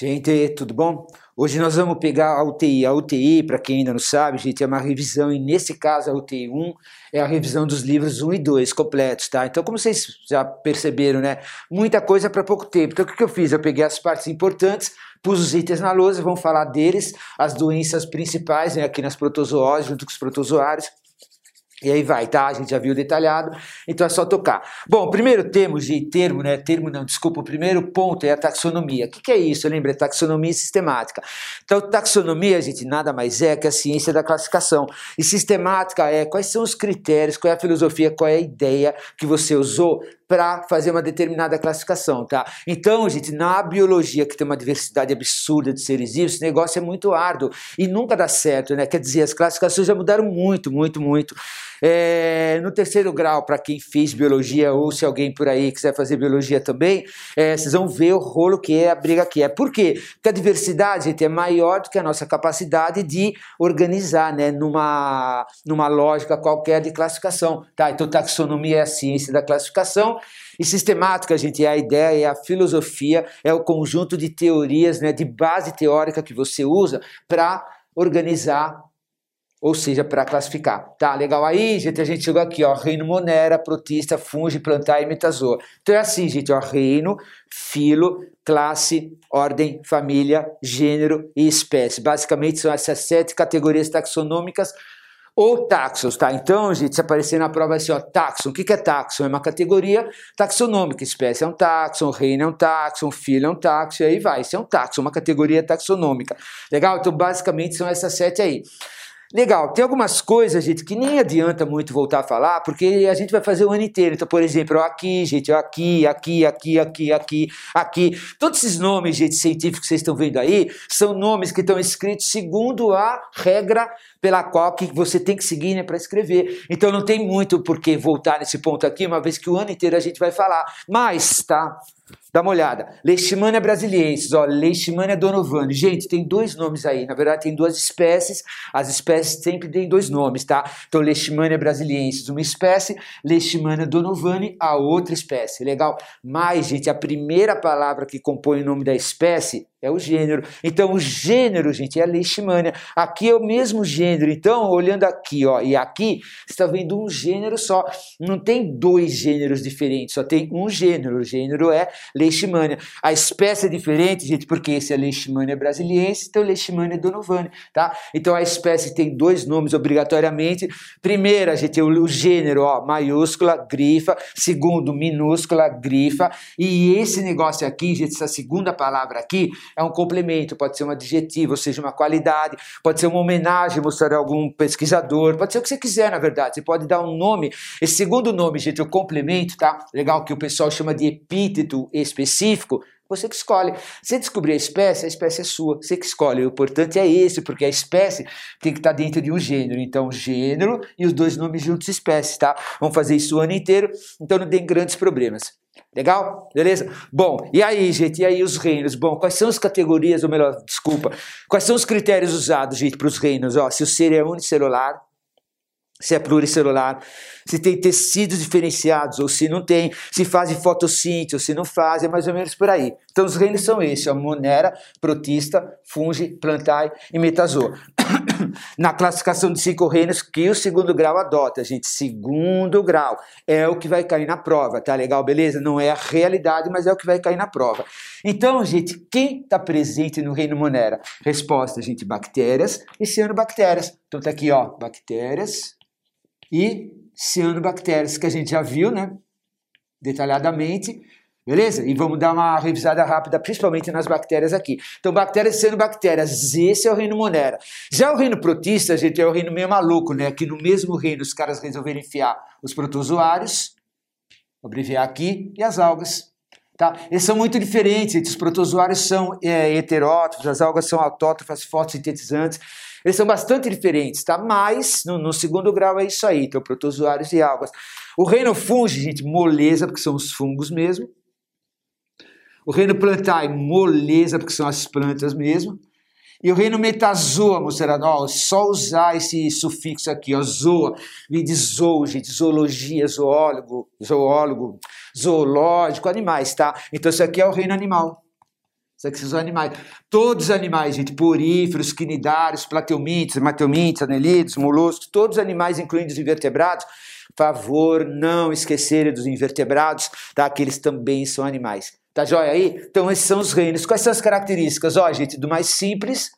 Gente, tudo bom? Hoje nós vamos pegar a UTI. A UTI, para quem ainda não sabe, gente, é uma revisão, e nesse caso a UTI 1 é a revisão dos livros 1 e 2 completos, tá? Então, como vocês já perceberam, né? Muita coisa para pouco tempo. Então, o que, eu fiz? Eu peguei as partes importantes, pus os itens na lousa, vamos falar deles, as doenças principais, né, aqui nas protozoóis, junto com os protozoários e aí vai, tá? A gente já viu detalhado, então é só tocar. Bom, primeiro termo, de termo, né? Termo não, desculpa, o primeiro ponto é a taxonomia. O que, que é isso? Lembra? Taxonomia sistemática. Então, taxonomia, gente, nada mais é que a ciência da classificação. E sistemática é quais são os critérios, qual é a filosofia, qual é a ideia que você usou para fazer uma determinada classificação, tá? Então, gente, na biologia que tem uma diversidade absurda de seres vivos, esse negócio é muito árduo e nunca dá certo, né? Quer dizer, as classificações já mudaram muito, muito, muito. É, no terceiro grau, para quem fez biologia ou se alguém por aí quiser fazer biologia também, é, vocês vão ver o rolo que é a briga que é. Por quê? Porque a diversidade gente, é maior do que a nossa capacidade de organizar, né? Numa, numa lógica qualquer de classificação, tá? Então, taxonomia é a ciência da classificação. E sistemática, gente, é a ideia, é a filosofia, é o conjunto de teorias, né, de base teórica que você usa para organizar ou seja, para classificar. Tá, legal aí, gente, a gente chegou aqui, ó, reino monera, protista, funge, plantar e metazoa. Então é assim, gente, ó, reino, filo, classe, ordem, família, gênero e espécie. Basicamente são essas sete categorias taxonômicas ou taxons, tá? Então, gente, se aparecer na prova assim, ó, taxon, o que, que é taxon? É uma categoria taxonômica, espécie é um taxon, reino é um taxon, filho é um taxon, e aí vai, isso é um taxon, uma categoria taxonômica. Legal? Então, basicamente, são essas sete aí. Legal, tem algumas coisas, gente, que nem adianta muito voltar a falar, porque a gente vai fazer o ano inteiro. Então, por exemplo, aqui, gente, aqui, aqui, aqui, aqui, aqui, aqui. Todos esses nomes, gente, científicos que vocês estão vendo aí, são nomes que estão escritos segundo a regra pela qual que você tem que seguir né, para escrever. Então não tem muito por que voltar nesse ponto aqui, uma vez que o ano inteiro a gente vai falar. Mas, tá? Dá uma olhada. Leishmania brasiliensis, ó, Leishmania donovani. Gente, tem dois nomes aí. Na verdade, tem duas espécies. As espécies sempre têm dois nomes, tá? Então, Leishmania brasiliensis, uma espécie. Leishmania donovani, a outra espécie. Legal? Mas, gente, a primeira palavra que compõe o nome da espécie é o gênero. Então, o gênero, gente, é leishmania. Aqui é o mesmo gênero. Então, olhando aqui ó, e aqui, você está vendo um gênero só. Não tem dois gêneros diferentes, só tem um gênero. O gênero é leishmania. A espécie é diferente, gente, porque esse é leishmania brasiliense, então leishmania donovani, tá? Então, a espécie tem dois nomes obrigatoriamente. Primeira, gente, o, o gênero, ó, maiúscula, grifa. Segundo, minúscula, grifa. E esse negócio aqui, gente, essa segunda palavra aqui, é um complemento, pode ser um adjetivo, ou seja, uma qualidade, pode ser uma homenagem, mostrar algum pesquisador, pode ser o que você quiser, na verdade. Você pode dar um nome. Esse segundo nome, gente, o complemento, tá? Legal que o pessoal chama de epíteto específico. Você que escolhe. Se descobrir a espécie, a espécie é sua. Você que escolhe. O importante é esse, porque a espécie tem que estar dentro de um gênero. Então, gênero e os dois nomes juntos, espécie, tá? Vamos fazer isso o ano inteiro, então não tem grandes problemas. Legal? Beleza? Bom, e aí, gente? E aí os reinos? Bom, quais são as categorias, ou melhor, desculpa, quais são os critérios usados, gente, para os reinos? Ó, se o ser é unicelular, se é pluricelular, se tem tecidos diferenciados ou se não tem, se fazem fotossíntese ou se não fazem, é mais ou menos por aí. Então os reinos são esses, a monera, protista, fungi, plantae e metazoa. Na classificação de cinco reinos que o segundo grau adota, gente, segundo grau é o que vai cair na prova, tá legal, beleza? Não é a realidade, mas é o que vai cair na prova. Então, gente, quem está presente no reino monera? Resposta, gente, bactérias e cianobactérias. Então tá aqui, ó, bactérias, e cianobactérias, que a gente já viu, né? Detalhadamente. Beleza? E vamos dar uma revisada rápida, principalmente nas bactérias aqui. Então, bactérias e cianobactérias, esse é o reino Monera. Já o reino protista, gente, é o reino meio maluco, né? Que no mesmo reino os caras resolveram enfiar os protozoários, abreviar aqui, e as algas. Tá? Eles são muito diferentes, os protozoários são é, heterótrofos, as algas são autótrofas, fotossintetizantes. Eles são bastante diferentes, tá? Mas no, no segundo grau é isso aí, então protozoários e algas. O reino fungi, gente, moleza, porque são os fungos mesmo. O reino plantae, moleza, porque são as plantas mesmo. E o reino metazoa, mostrando, ó, só usar esse sufixo aqui, ó, zoa, vem de zoo, gente, zoologia, zoólogo, zoólogo, zoológico, animais, tá? Então isso aqui é o reino animal. Isso aqui são os animais. Todos os animais, gente, poríferos, quinidários, plateumintes, mateumintes, anelídeos, moluscos, todos os animais, incluindo os invertebrados, favor não esquecerem dos invertebrados, tá? Que eles também são animais. Tá joia aí? Então esses são os reinos. Quais são as características? Ó, gente, do mais simples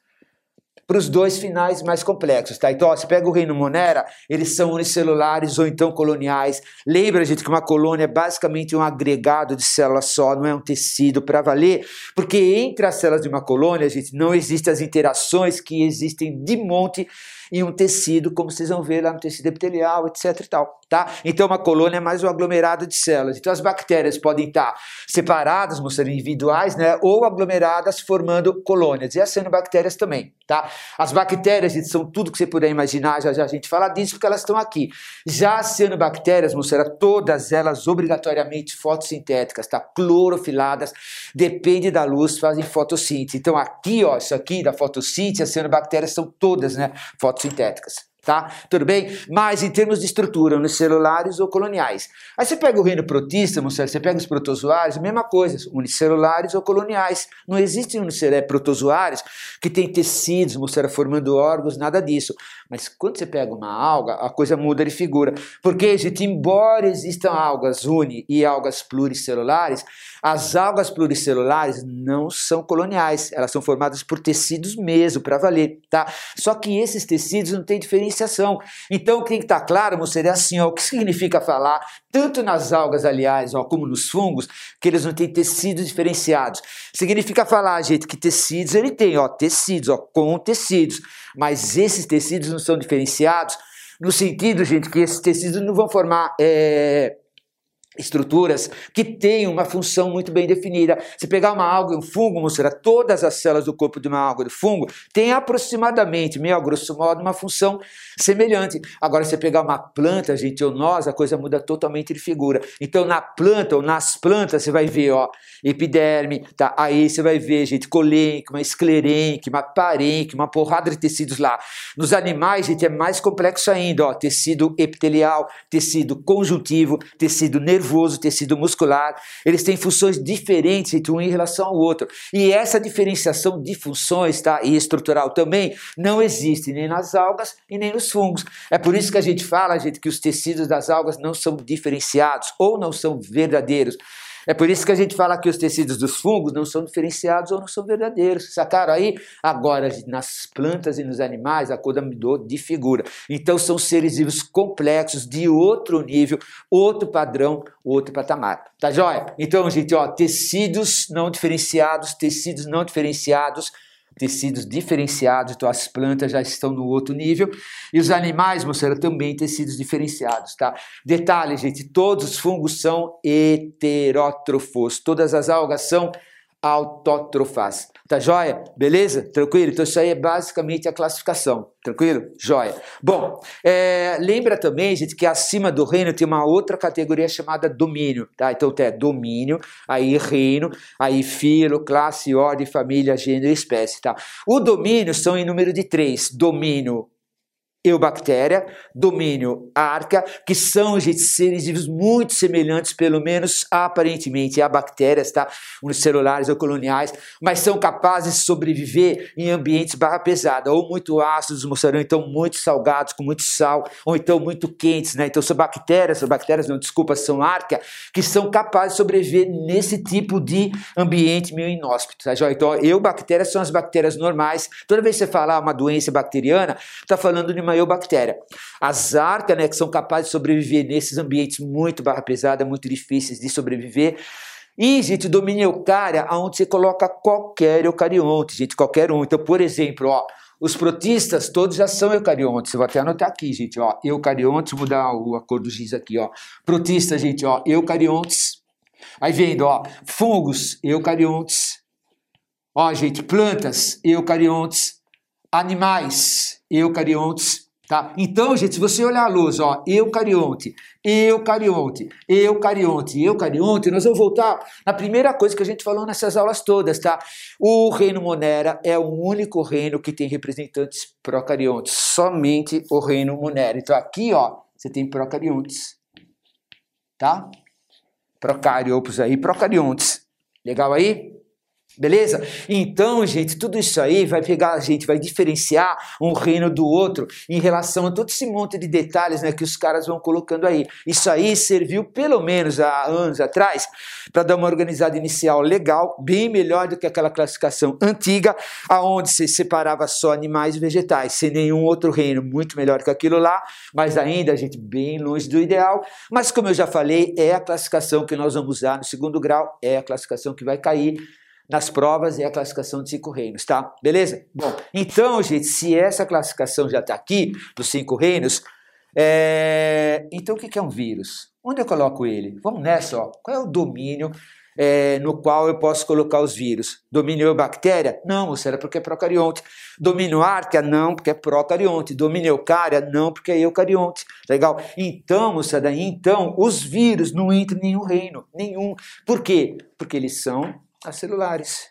para os dois finais mais complexos, tá? Então, ó, você pega o reino Monera, eles são unicelulares ou então coloniais. Lembra, gente, que uma colônia é basicamente um agregado de células só, não é um tecido para valer, porque entre as células de uma colônia, gente, não existem as interações que existem de monte em um tecido, como vocês vão ver lá no tecido epitelial, etc e tal tá? Então uma colônia é mais um aglomerado de células. Então as bactérias podem estar separadas, mostrando individuais, né? Ou aglomeradas formando colônias. E as cianobactérias também, tá? As bactérias são tudo que você puder imaginar, já já a gente fala disso porque elas estão aqui. Já as cianobactérias, mostrando todas elas obrigatoriamente fotossintéticas, tá? Clorofiladas, depende da luz, fazem fotossíntese. Então aqui, ó, isso aqui da fotossíntese, as cianobactérias são todas, né, fotossintéticas tá? Tudo bem? Mas em termos de estrutura, unicelulares ou coloniais. Aí você pega o reino protista, você pega os protozoários, mesma coisa, unicelulares ou coloniais. Não existem unicelulares, protozoários que têm tecidos, mostrando formando órgãos, nada disso. Mas quando você pega uma alga, a coisa muda de figura. Porque, gente, embora existam algas uni e algas pluricelulares, as algas pluricelulares não são coloniais, elas são formadas por tecidos mesmo, para valer, tá? Só que esses tecidos não têm diferenciação. Então, tem que estar tá claro, seria assim, ó, o que significa falar, tanto nas algas, aliás, ó, como nos fungos, que eles não têm tecidos diferenciados. Significa falar, gente, que tecidos ele tem, ó, tecidos, ó, com tecidos, mas esses tecidos não são diferenciados no sentido, gente, que esses tecidos não vão formar é, estruturas que têm uma função muito bem definida. Se pegar uma alga e um fungo, mostrar todas as células do corpo de uma alga e do fungo têm aproximadamente, meio grosso modo, uma função semelhante. Agora, se pegar uma planta, gente, ou nós, a coisa muda totalmente de figura. Então, na planta ou nas plantas, você vai ver, ó, epiderme, tá? Aí você vai ver, gente, colênquima, esclerênquima, parênquima, uma porrada de tecidos lá. Nos animais, gente, é mais complexo ainda, ó, tecido epitelial, tecido conjuntivo, tecido nervoso, nervoso, tecido muscular, eles têm funções diferentes entre um em relação ao outro. E essa diferenciação de funções tá, e estrutural também não existe nem nas algas e nem nos fungos. É por isso que a gente fala, gente, que os tecidos das algas não são diferenciados ou não são verdadeiros. É por isso que a gente fala que os tecidos dos fungos não são diferenciados ou não são verdadeiros. Sacaram aí? Agora, nas plantas e nos animais, a coisa mudou de figura. Então, são seres vivos complexos, de outro nível, outro padrão, outro patamar. Tá joia? Então, gente, ó, tecidos não diferenciados, tecidos não diferenciados tecidos diferenciados, então as plantas já estão no outro nível, e os animais, moçada, também tecidos diferenciados, tá? Detalhe, gente, todos os fungos são heterótrofos, todas as algas são autótrofas. Tá joia? Beleza? Tranquilo? Então isso aí é basicamente a classificação. Tranquilo? Joia. Bom, é, lembra também, gente, que acima do reino tem uma outra categoria chamada domínio, tá? Então tem domínio, aí reino, aí filo, classe, ordem, família, gênero e espécie, tá? O domínio são em número de três. Domínio eubactéria, domínio arca, que são seres vivos muito semelhantes, pelo menos aparentemente, a bactérias, tá? unicelulares ou coloniais, mas são capazes de sobreviver em ambientes barra pesada, ou muito ácidos, mostrarão então muito salgados, com muito sal, ou então muito quentes, né? Então são bactérias, são bactérias, não, desculpa, são arca, que são capazes de sobreviver nesse tipo de ambiente meio inóspito, tá? Então, eubactérias são as bactérias normais. Toda vez que você falar uma doença bacteriana, está falando de uma uma eubactéria. As arcas, né, que são capazes de sobreviver nesses ambientes muito barra pesada, muito difíceis de sobreviver. E, gente, domínio eucária, onde você coloca qualquer eucarionte, gente, qualquer um. Então, por exemplo, ó, os protistas todos já são eucariontes. Eu vou até anotar aqui, gente, ó, eucariontes, mudar a cor do giz aqui, ó. Protistas, gente, ó, eucariontes. Aí vendo, ó, fungos, eucariontes. Ó, gente, plantas, eucariontes. Animais, eucariontes, tá? Então, gente, se você olhar a luz, ó, eucarionte, eucarionte, eucarionte, eucarionte, nós vamos voltar na primeira coisa que a gente falou nessas aulas todas, tá? O reino Monera é o único reino que tem representantes procariontes, somente o reino Monera. Então, aqui, ó, você tem procariontes, tá? Procariopos aí, procariontes. Legal aí? Beleza? Então, gente, tudo isso aí vai pegar a gente, vai diferenciar um reino do outro em relação a todo esse monte de detalhes né, que os caras vão colocando aí. Isso aí serviu, pelo menos há anos atrás, para dar uma organizada inicial legal, bem melhor do que aquela classificação antiga, aonde se separava só animais e vegetais, sem nenhum outro reino, muito melhor que aquilo lá, mas ainda a gente bem longe do ideal. Mas, como eu já falei, é a classificação que nós vamos usar no segundo grau, é a classificação que vai cair nas provas é a classificação de cinco reinos, tá? Beleza? Bom, então, gente, se essa classificação já está aqui, dos cinco reinos, é... então o que é um vírus? Onde eu coloco ele? Vamos nessa, ó. Qual é o domínio é, no qual eu posso colocar os vírus? Domínio bactéria? Não, moçada, porque é procarionte. Domínio árquea? Não, porque é procarionte. Domínio eucária? Não, porque é eucarionte. Legal? Então, moçada, então, os vírus não entram em nenhum reino, nenhum. Por quê? Porque eles são acelulares.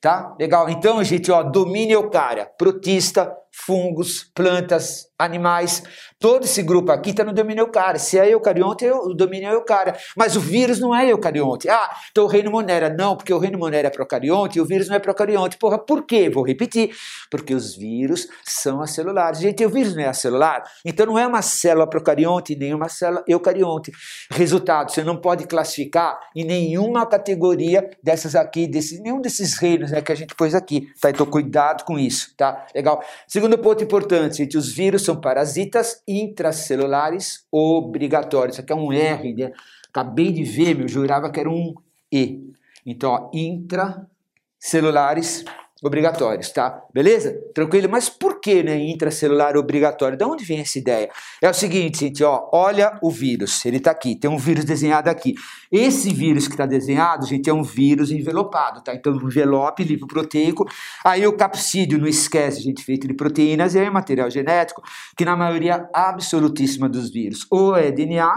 Tá? Legal. Então, gente, ó, domínio eucária, protista, fungos, plantas, animais. Todo esse grupo aqui está no domínio eucária. Se é eucarionte, o domínio é eucária. Mas o vírus não é eucarionte. Ah, então o reino monera. Não, porque o reino monera é procarionte e o vírus não é procarionte. Porra, por quê? Vou repetir. Porque os vírus são acelulares. Gente, o vírus não é acelular. Então não é uma célula procarionte nem uma célula eucarionte. Resultado, você não pode classificar em nenhuma categoria dessas aqui, desse, nenhum desses reinos né, que a gente pôs aqui. Tá? Então cuidado com isso, tá? Legal. Segundo ponto importante, gente, os vírus são parasitas intracelulares obrigatórios. Isso aqui é um R, né? Acabei de ver, meu, jurava que era um E. Então, ó, intracelulares obrigatórios, tá? Beleza? Tranquilo? Mas por que, né, intracelular obrigatório? De onde vem essa ideia? É o seguinte, gente, ó, olha o vírus, ele tá aqui, tem um vírus desenhado aqui. Esse vírus que está desenhado, gente, é um vírus envelopado, tá? Então, envelope lipoproteico, aí o capsídeo, não esquece, gente, feito de proteínas, e aí material genético, que na maioria absolutíssima dos vírus, ou é DNA,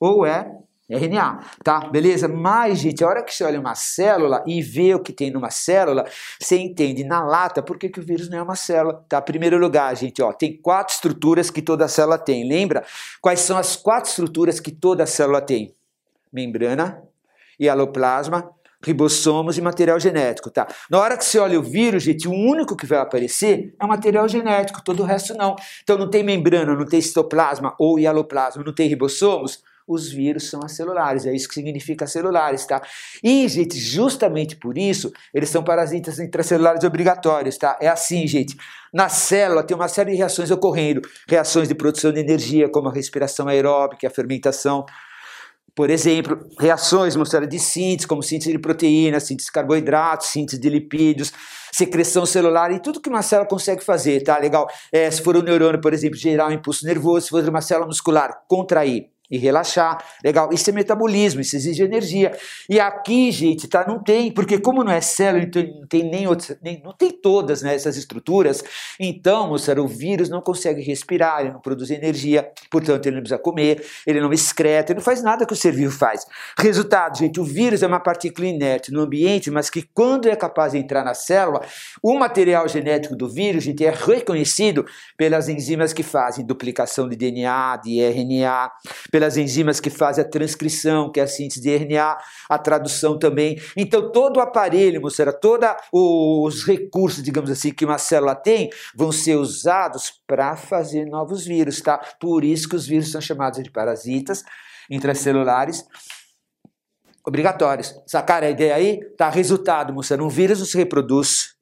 ou é RNA, tá? Beleza? Mas, gente, a hora que você olha uma célula e vê o que tem numa célula, você entende na lata por que, que o vírus não é uma célula, tá? Primeiro lugar, gente, ó, tem quatro estruturas que toda célula tem. Lembra? Quais são as quatro estruturas que toda célula tem? Membrana, hialoplasma, ribossomos e material genético, tá? Na hora que você olha o vírus, gente, o único que vai aparecer é o material genético, todo o resto não. Então não tem membrana, não tem citoplasma ou hialoplasma, não tem ribossomos, os vírus são acelulares, é isso que significa celulares, tá? E, gente, justamente por isso, eles são parasitas intracelulares obrigatórios, tá? É assim, gente. Na célula tem uma série de reações ocorrendo, reações de produção de energia, como a respiração aeróbica, a fermentação, por exemplo, reações mostradas de síntese, como síntese de proteínas, síntese de carboidratos, síntese de lipídios, secreção celular e tudo que uma célula consegue fazer, tá? Legal? É, se for um neurônio, por exemplo, gerar um impulso nervoso, se for uma célula muscular, contrair e relaxar. Legal, isso é metabolismo, isso exige energia. E aqui, gente, tá, não tem, porque como não é célula, então não tem nem outras, nem, não tem todas né, essas estruturas, então, moçada, o vírus não consegue respirar, ele não produz energia, portanto, ele não precisa comer, ele não excreta, ele não faz nada que o ser vivo faz. Resultado, gente, o vírus é uma partícula inerte no ambiente, mas que quando é capaz de entrar na célula, o material genético do vírus, gente, é reconhecido pelas enzimas que fazem duplicação de DNA, de RNA, pelas enzimas que fazem a transcrição, que é a síntese de RNA, a tradução também. Então, todo o aparelho, moçada, todos os recursos, digamos assim, que uma célula tem, vão ser usados para fazer novos vírus, tá? Por isso que os vírus são chamados de parasitas intracelulares obrigatórios. Sacaram a ideia aí? Tá, resultado, moçada, um vírus não se reproduz.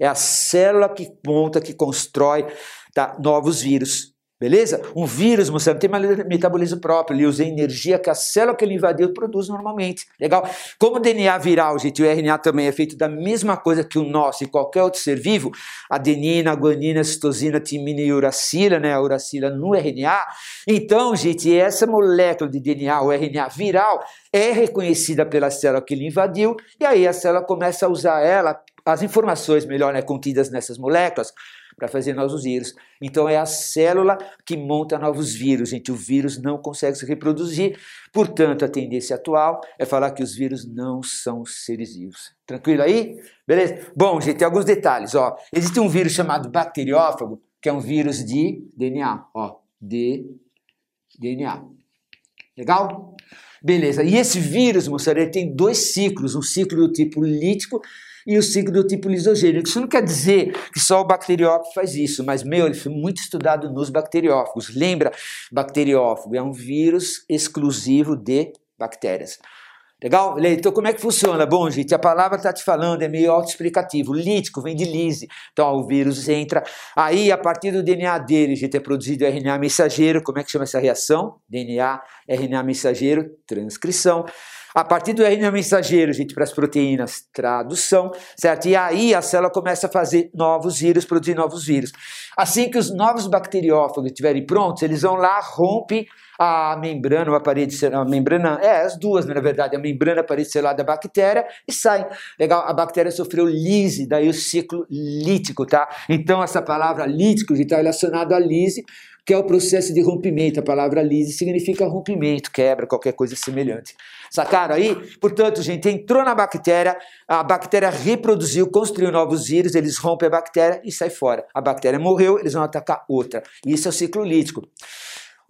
É a célula que monta, que constrói tá, novos vírus. Beleza? Um vírus, moçada, tem metabolismo próprio, ele usa energia que a célula que ele invadiu produz normalmente. Legal? Como o DNA viral, gente, o RNA também é feito da mesma coisa que o nosso e qualquer outro ser vivo, adenina, guanina, citosina, timina e uracila, né? A uracila no RNA. Então, gente, essa molécula de DNA, o RNA viral, é reconhecida pela célula que ele invadiu, e aí a célula começa a usar ela, as informações melhor né, contidas nessas moléculas, para fazer novos vírus. Então é a célula que monta novos vírus, gente. O vírus não consegue se reproduzir, portanto, a tendência atual é falar que os vírus não são seres vivos. Tranquilo aí? Beleza? Bom, gente, tem alguns detalhes. Ó. Existe um vírus chamado bacteriófago, que é um vírus de DNA. Ó, de DNA. Legal? Beleza. E esse vírus, moçada, ele tem dois ciclos, um ciclo do tipo lítico e o ciclo do tipo lisogênico. Isso não quer dizer que só o bacteriófago faz isso, mas, meu, ele foi muito estudado nos bacteriófagos. Lembra, bacteriófago é um vírus exclusivo de bactérias. Legal? Então, como é que funciona? Bom, gente, a palavra está te falando, é meio autoexplicativo. Lítico vem de lise. Então, o vírus entra. Aí, a partir do DNA dele, gente, é produzido RNA mensageiro. Como é que chama essa reação? DNA, RNA mensageiro, transcrição. A partir do RNA mensageiro, gente, para as proteínas, tradução, certo? E aí a célula começa a fazer novos vírus, produzir novos vírus. Assim que os novos bacteriófagos estiverem prontos, eles vão lá, rompem a membrana, ou a parede celular, a membrana, é, as duas, na verdade, a membrana, a parede celular da bactéria e sai. Legal, a bactéria sofreu lise, daí o ciclo lítico, tá? Então essa palavra lítico está relacionado à lise, que é o processo de rompimento. A palavra lise significa rompimento, quebra, qualquer coisa semelhante. Sacaram aí? Portanto, gente, entrou na bactéria, a bactéria reproduziu, construiu novos vírus, eles rompem a bactéria e sai fora. A bactéria morreu, eles vão atacar outra. Isso é o ciclo lítico.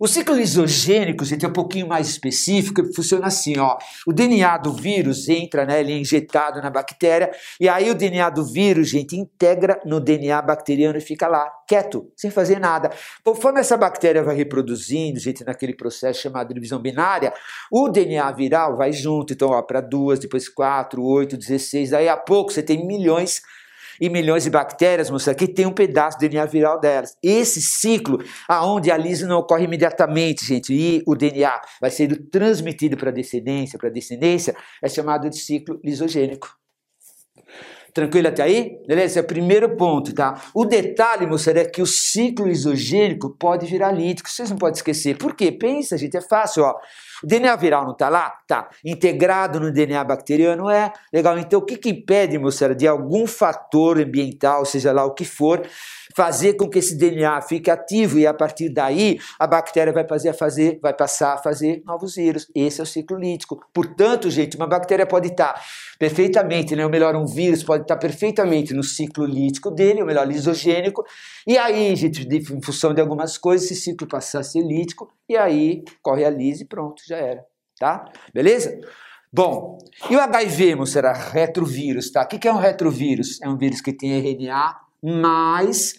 O ciclo lisogênico, gente, é um pouquinho mais específico, funciona assim, ó. O DNA do vírus entra, né, ele é injetado na bactéria, e aí o DNA do vírus, gente, integra no DNA bacteriano e fica lá, quieto, sem fazer nada. Conforme essa bactéria vai reproduzindo, gente, naquele processo chamado divisão binária, o DNA viral vai junto, então, ó, para duas, depois quatro, oito, dezesseis, daí a pouco você tem milhões e milhões de bactérias, moça, que tem um pedaço do DNA viral delas. Esse ciclo, aonde a lise não ocorre imediatamente, gente, e o DNA vai sendo transmitido para a descendência, para a descendência, é chamado de ciclo lisogênico. Tranquilo até aí? Beleza? Esse é o primeiro ponto, tá? O detalhe, moçada, é que o ciclo isogênico pode virar lítico. Vocês não podem esquecer. Por quê? Pensa, gente, é fácil, ó. O DNA viral não está lá? Tá. Integrado no DNA bacteriano? É. Legal. Então, o que, que impede, moçada, de algum fator ambiental, seja lá o que for, fazer com que esse DNA fique ativo e a partir daí a bactéria vai fazer a fazer, vai passar a fazer novos vírus. Esse é o ciclo lítico. Portanto, gente, uma bactéria pode estar perfeitamente, né, ou melhor, um vírus pode estar perfeitamente no ciclo lítico dele, ou melhor, lisogênico, e aí, gente, em função de algumas coisas, esse ciclo passa a ser lítico, e aí corre a lise e pronto, já era, tá? Beleza? Bom, e o HIV, será retrovírus, tá? O que é um retrovírus? É um vírus que tem RNA mais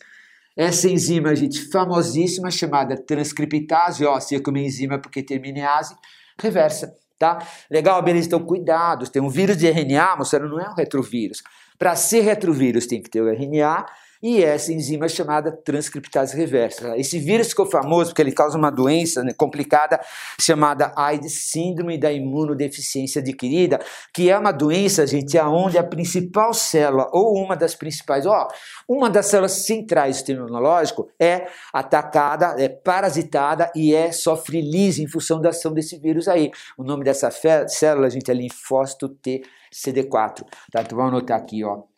essa enzima, gente, famosíssima, chamada transcriptase óssea, como enzima porque termina em ase, reversa, tá? Legal, beleza, então cuidado, tem um vírus de RNA, moçada, não é um retrovírus. Para ser retrovírus tem que ter o RNA, e essa enzima é chamada transcriptase reversa. Esse vírus ficou famoso porque ele causa uma doença né, complicada chamada AIDS, síndrome da imunodeficiência adquirida, que é uma doença, gente, aonde a principal célula ou uma das principais, ó, uma das células centrais do sistema imunológico é atacada, é parasitada e é sofre lise em função da ação desse vírus aí. O nome dessa célula, gente, é linfócito T CD4, tá? Então vamos anotar aqui, ó.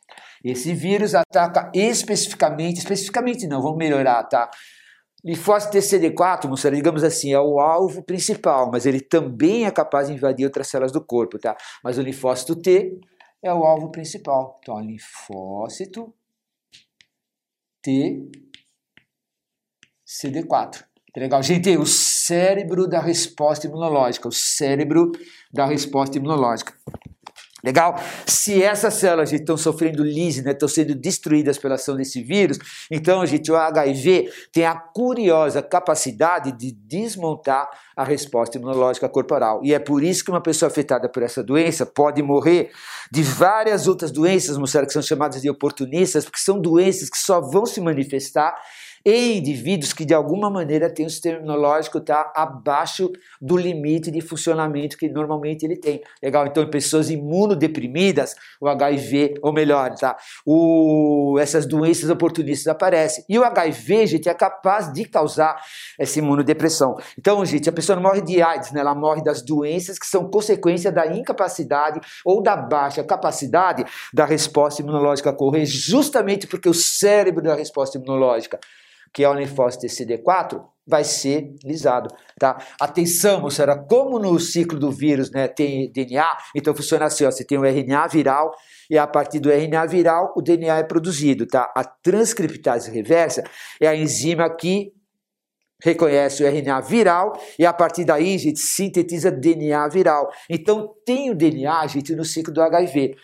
Esse vírus ataca especificamente, especificamente não, vamos melhorar, tá? Linfócito TCD4, moçada, digamos assim, é o alvo principal, mas ele também é capaz de invadir outras células do corpo, tá? Mas o linfócito T é o alvo principal. Então, linfócito T CD4. Tá legal? Gente, o cérebro da resposta imunológica, o cérebro da resposta imunológica. Legal? Se essas células estão sofrendo lise, né, estão sendo destruídas pela ação desse vírus, então, gente, o HIV tem a curiosa capacidade de desmontar a resposta imunológica corporal. E é por isso que uma pessoa afetada por essa doença pode morrer de várias outras doenças, moçada, que são chamadas de oportunistas, porque são doenças que só vão se manifestar em indivíduos que de alguma maneira têm um sistema imunológico tá abaixo do limite de funcionamento que normalmente ele tem. Legal? Então, em pessoas imunodeprimidas, o HIV, ou melhor, tá? O, essas doenças oportunistas aparecem. E o HIV, gente, é capaz de causar essa imunodepressão. Então, gente, a pessoa não morre de AIDS, né? Ela morre das doenças que são consequência da incapacidade ou da baixa capacidade da resposta imunológica correr, justamente porque o cérebro da resposta imunológica que é o linfócito CD4, vai ser lisado, tá? Atenção, moçada, como no ciclo do vírus, né, tem DNA, então funciona assim, ó, você tem o RNA viral e a partir do RNA viral o DNA é produzido, tá? A transcriptase reversa é a enzima que reconhece o RNA viral e a partir daí, gente, sintetiza DNA viral. Então tem o DNA, gente, no ciclo do HIV.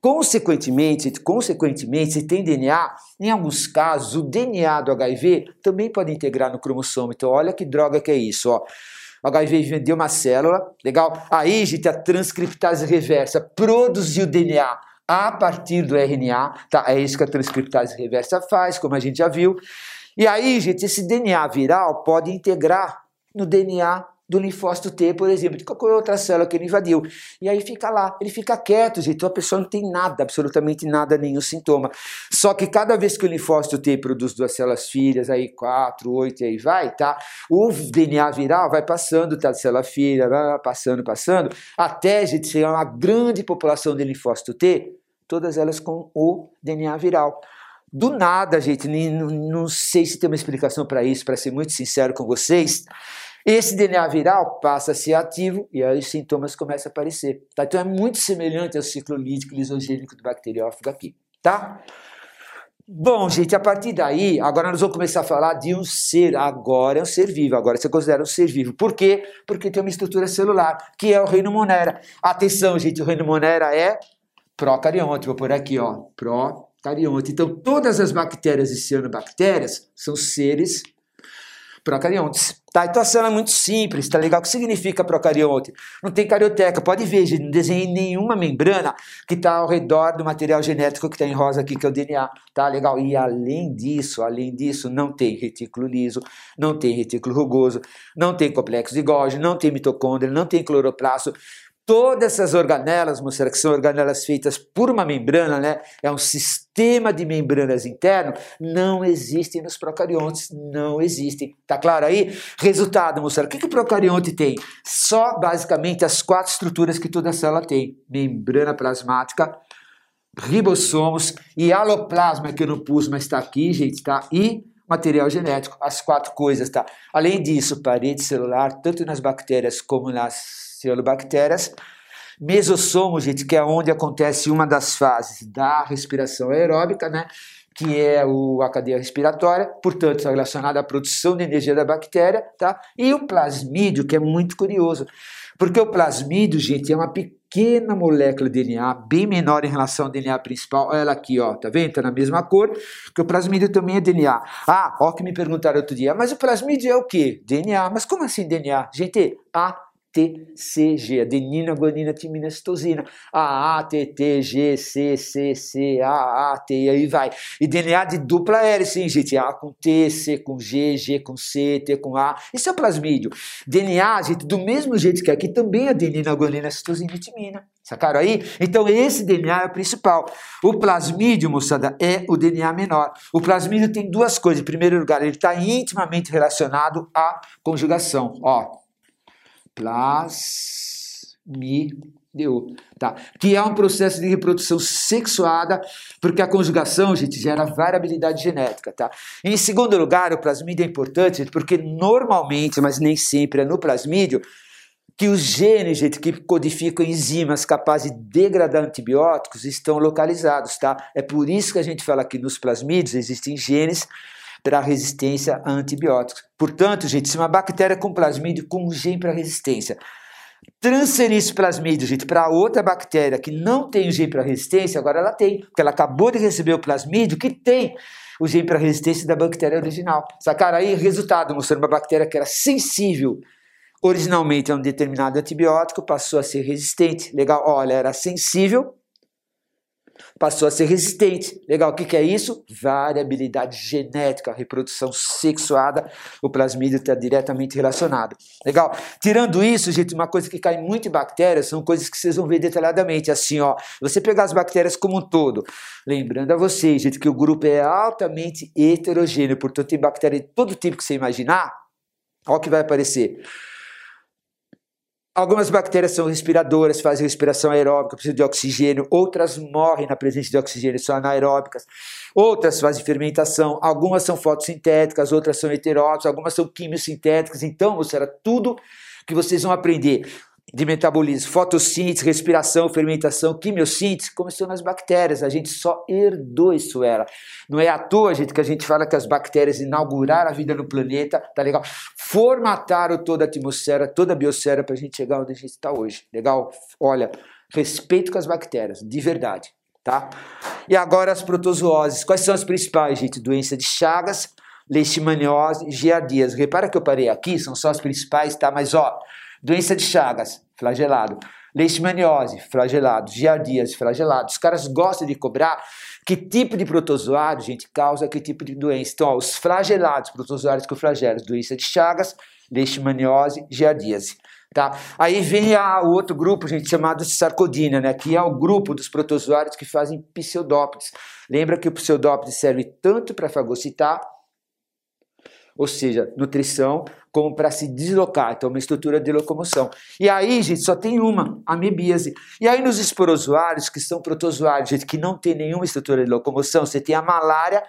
Consequentemente, consequentemente, se tem DNA, em alguns casos, o DNA do HIV também pode integrar no cromossomo. Então, olha que droga que é isso, ó. O HIV vendeu uma célula, legal? Aí, gente, a transcriptase reversa produziu DNA a partir do RNA, tá? É isso que a transcriptase reversa faz, como a gente já viu. E aí, gente, esse DNA viral pode integrar no DNA do linfócito T, por exemplo, de qualquer outra célula que ele invadiu. E aí fica lá, ele fica quieto, gente, então a pessoa não tem nada, absolutamente nada, nenhum sintoma. Só que cada vez que o linfócito T produz duas células filhas, aí quatro, oito, e aí vai, tá? O DNA viral vai passando, tá? De célula filha, passando, passando, até, gente, chegar uma grande população de linfócito T, todas elas com o DNA viral. Do nada, gente, não, não sei se tem uma explicação para isso, para ser muito sincero com vocês. Esse DNA viral passa a ser ativo e aí os sintomas começam a aparecer. Tá? Então é muito semelhante ao ciclo lítico lisogênico do bacteriófago aqui. Tá? Bom, gente, a partir daí, agora nós vamos começar a falar de um ser. Agora é um ser vivo, agora você considera um ser vivo. Por quê? Porque tem uma estrutura celular, que é o reino Monera. Atenção, gente, o reino Monera é procarionte. Vou por aqui, ó. Procarionte. Então, todas as bactérias e cianobactérias são seres procariontes. Tá? Então a célula é muito simples, tá legal? O que significa procarionte? Não tem carioteca, pode ver, gente, não desenhei nenhuma membrana que está ao redor do material genético que está em rosa aqui, que é o DNA, tá legal? E além disso, além disso, não tem retículo liso, não tem retículo rugoso, não tem complexo de Golgi, não tem mitocôndria, não tem cloroplasto, Todas essas organelas, moçada, que são organelas feitas por uma membrana, né? É um sistema de membranas interno, não existem nos procariontes, não existem. Tá claro aí? Resultado, moçada, o que, que o procarionte tem? Só basicamente as quatro estruturas que toda célula tem: membrana plasmática, ribossomos e aloplasma, que eu não pus, mas está aqui, gente, tá? E material genético, as quatro coisas, tá? Além disso, parede celular, tanto nas bactérias como nas cianobactérias. Mesossomo, gente, que é onde acontece uma das fases da respiração aeróbica, né? que é o, a cadeia respiratória, portanto, está relacionada à produção de energia da bactéria, tá? E o plasmídio, que é muito curioso, porque o plasmídio, gente, é uma pequena molécula de DNA, bem menor em relação ao DNA principal. Olha ela aqui, ó, tá vendo? Tá na mesma cor, que o plasmídio também é DNA. Ah, ó que me perguntaram outro dia, mas o plasmídio é o quê? DNA. Mas como assim DNA? Gente, A TCG, adenina, guanina, timina, citosina, A, A, T, T, G, C, C, C, A, A, T, e aí vai. E DNA de dupla hélice, hein, gente? A com T, C com G, G com C, T com A. Isso é o plasmídio. DNA, gente, do mesmo jeito que aqui, também é adenina, guanina, citosina e timina. Sacaram aí? Então esse DNA é o principal. O plasmídio, moçada, é o DNA menor. O plasmídio tem duas coisas. Em primeiro lugar, ele está intimamente relacionado à conjugação. Ó, plasmídio, tá? Que é um processo de reprodução sexuada, porque a conjugação, gente, gera variabilidade genética, tá? Em segundo lugar, o plasmídio é importante porque normalmente, mas nem sempre é no plasmídio, que os genes, gente, que codificam enzimas capazes de degradar antibióticos estão localizados, tá? É por isso que a gente fala que nos plasmídios existem genes para resistência a antibióticos. Portanto, gente, se uma bactéria com plasmídio com gene para resistência transferir esse plasmídio, gente, para outra bactéria que não tem o gene para resistência, agora ela tem, porque ela acabou de receber o plasmídio que tem o gene para resistência da bactéria original. Sacaram aí? Resultado, mostrando uma bactéria que era sensível originalmente a um determinado antibiótico, passou a ser resistente. Legal? Olha, era sensível passou a ser resistente. Legal, o que, que é isso? Variabilidade genética, reprodução sexuada, o plasmídio está diretamente relacionado. Legal? Tirando isso, gente, uma coisa que cai muito em bactérias são coisas que vocês vão ver detalhadamente. Assim, ó, você pegar as bactérias como um todo, lembrando a vocês, gente, que o grupo é altamente heterogêneo, portanto, tem bactéria de todo tipo que você imaginar. Olha o que vai aparecer. Algumas bactérias são respiradoras, fazem respiração aeróbica, precisam de oxigênio, outras morrem na presença de oxigênio, são anaeróbicas, outras fazem fermentação, algumas são fotossintéticas, outras são heteróbitas, algumas são quimiosintéticas. Então, isso era tudo que vocês vão aprender. De metabolismo, fotossíntese, respiração, fermentação, quimiossíntese, começou nas bactérias. A gente só herdou isso ela. Não é à toa, gente, que a gente fala que as bactérias inauguraram a vida no planeta, tá legal? Formataram toda a atmosfera, toda a biosfera para a gente chegar onde a gente está hoje. Legal? Olha, respeito com as bactérias, de verdade, tá? E agora as protozooses. Quais são as principais, gente? Doença de Chagas, leishmaniose, giardias. Repara que eu parei aqui, são só as principais, tá? Mas ó, doença de Chagas, flagelado. Leishmaniose, flagelado. Giardias, flagelado. Os caras gostam de cobrar que tipo de protozoário, gente, causa que tipo de doença. Então, ó, os flagelados, protozoários com flagelos, doença de Chagas, leishmaniose, giardíase. Tá? Aí vem o outro grupo, gente, chamado sarcodina, né? que é o grupo dos protozoários que fazem pseudópodes. Lembra que o pseudópodes serve tanto para fagocitar, ou seja, nutrição, como para se deslocar, então uma estrutura de locomoção. E aí, gente, só tem uma, amebíase. E aí nos esporozoários, que são protozoários, gente, que não tem nenhuma estrutura de locomoção, você tem a malária,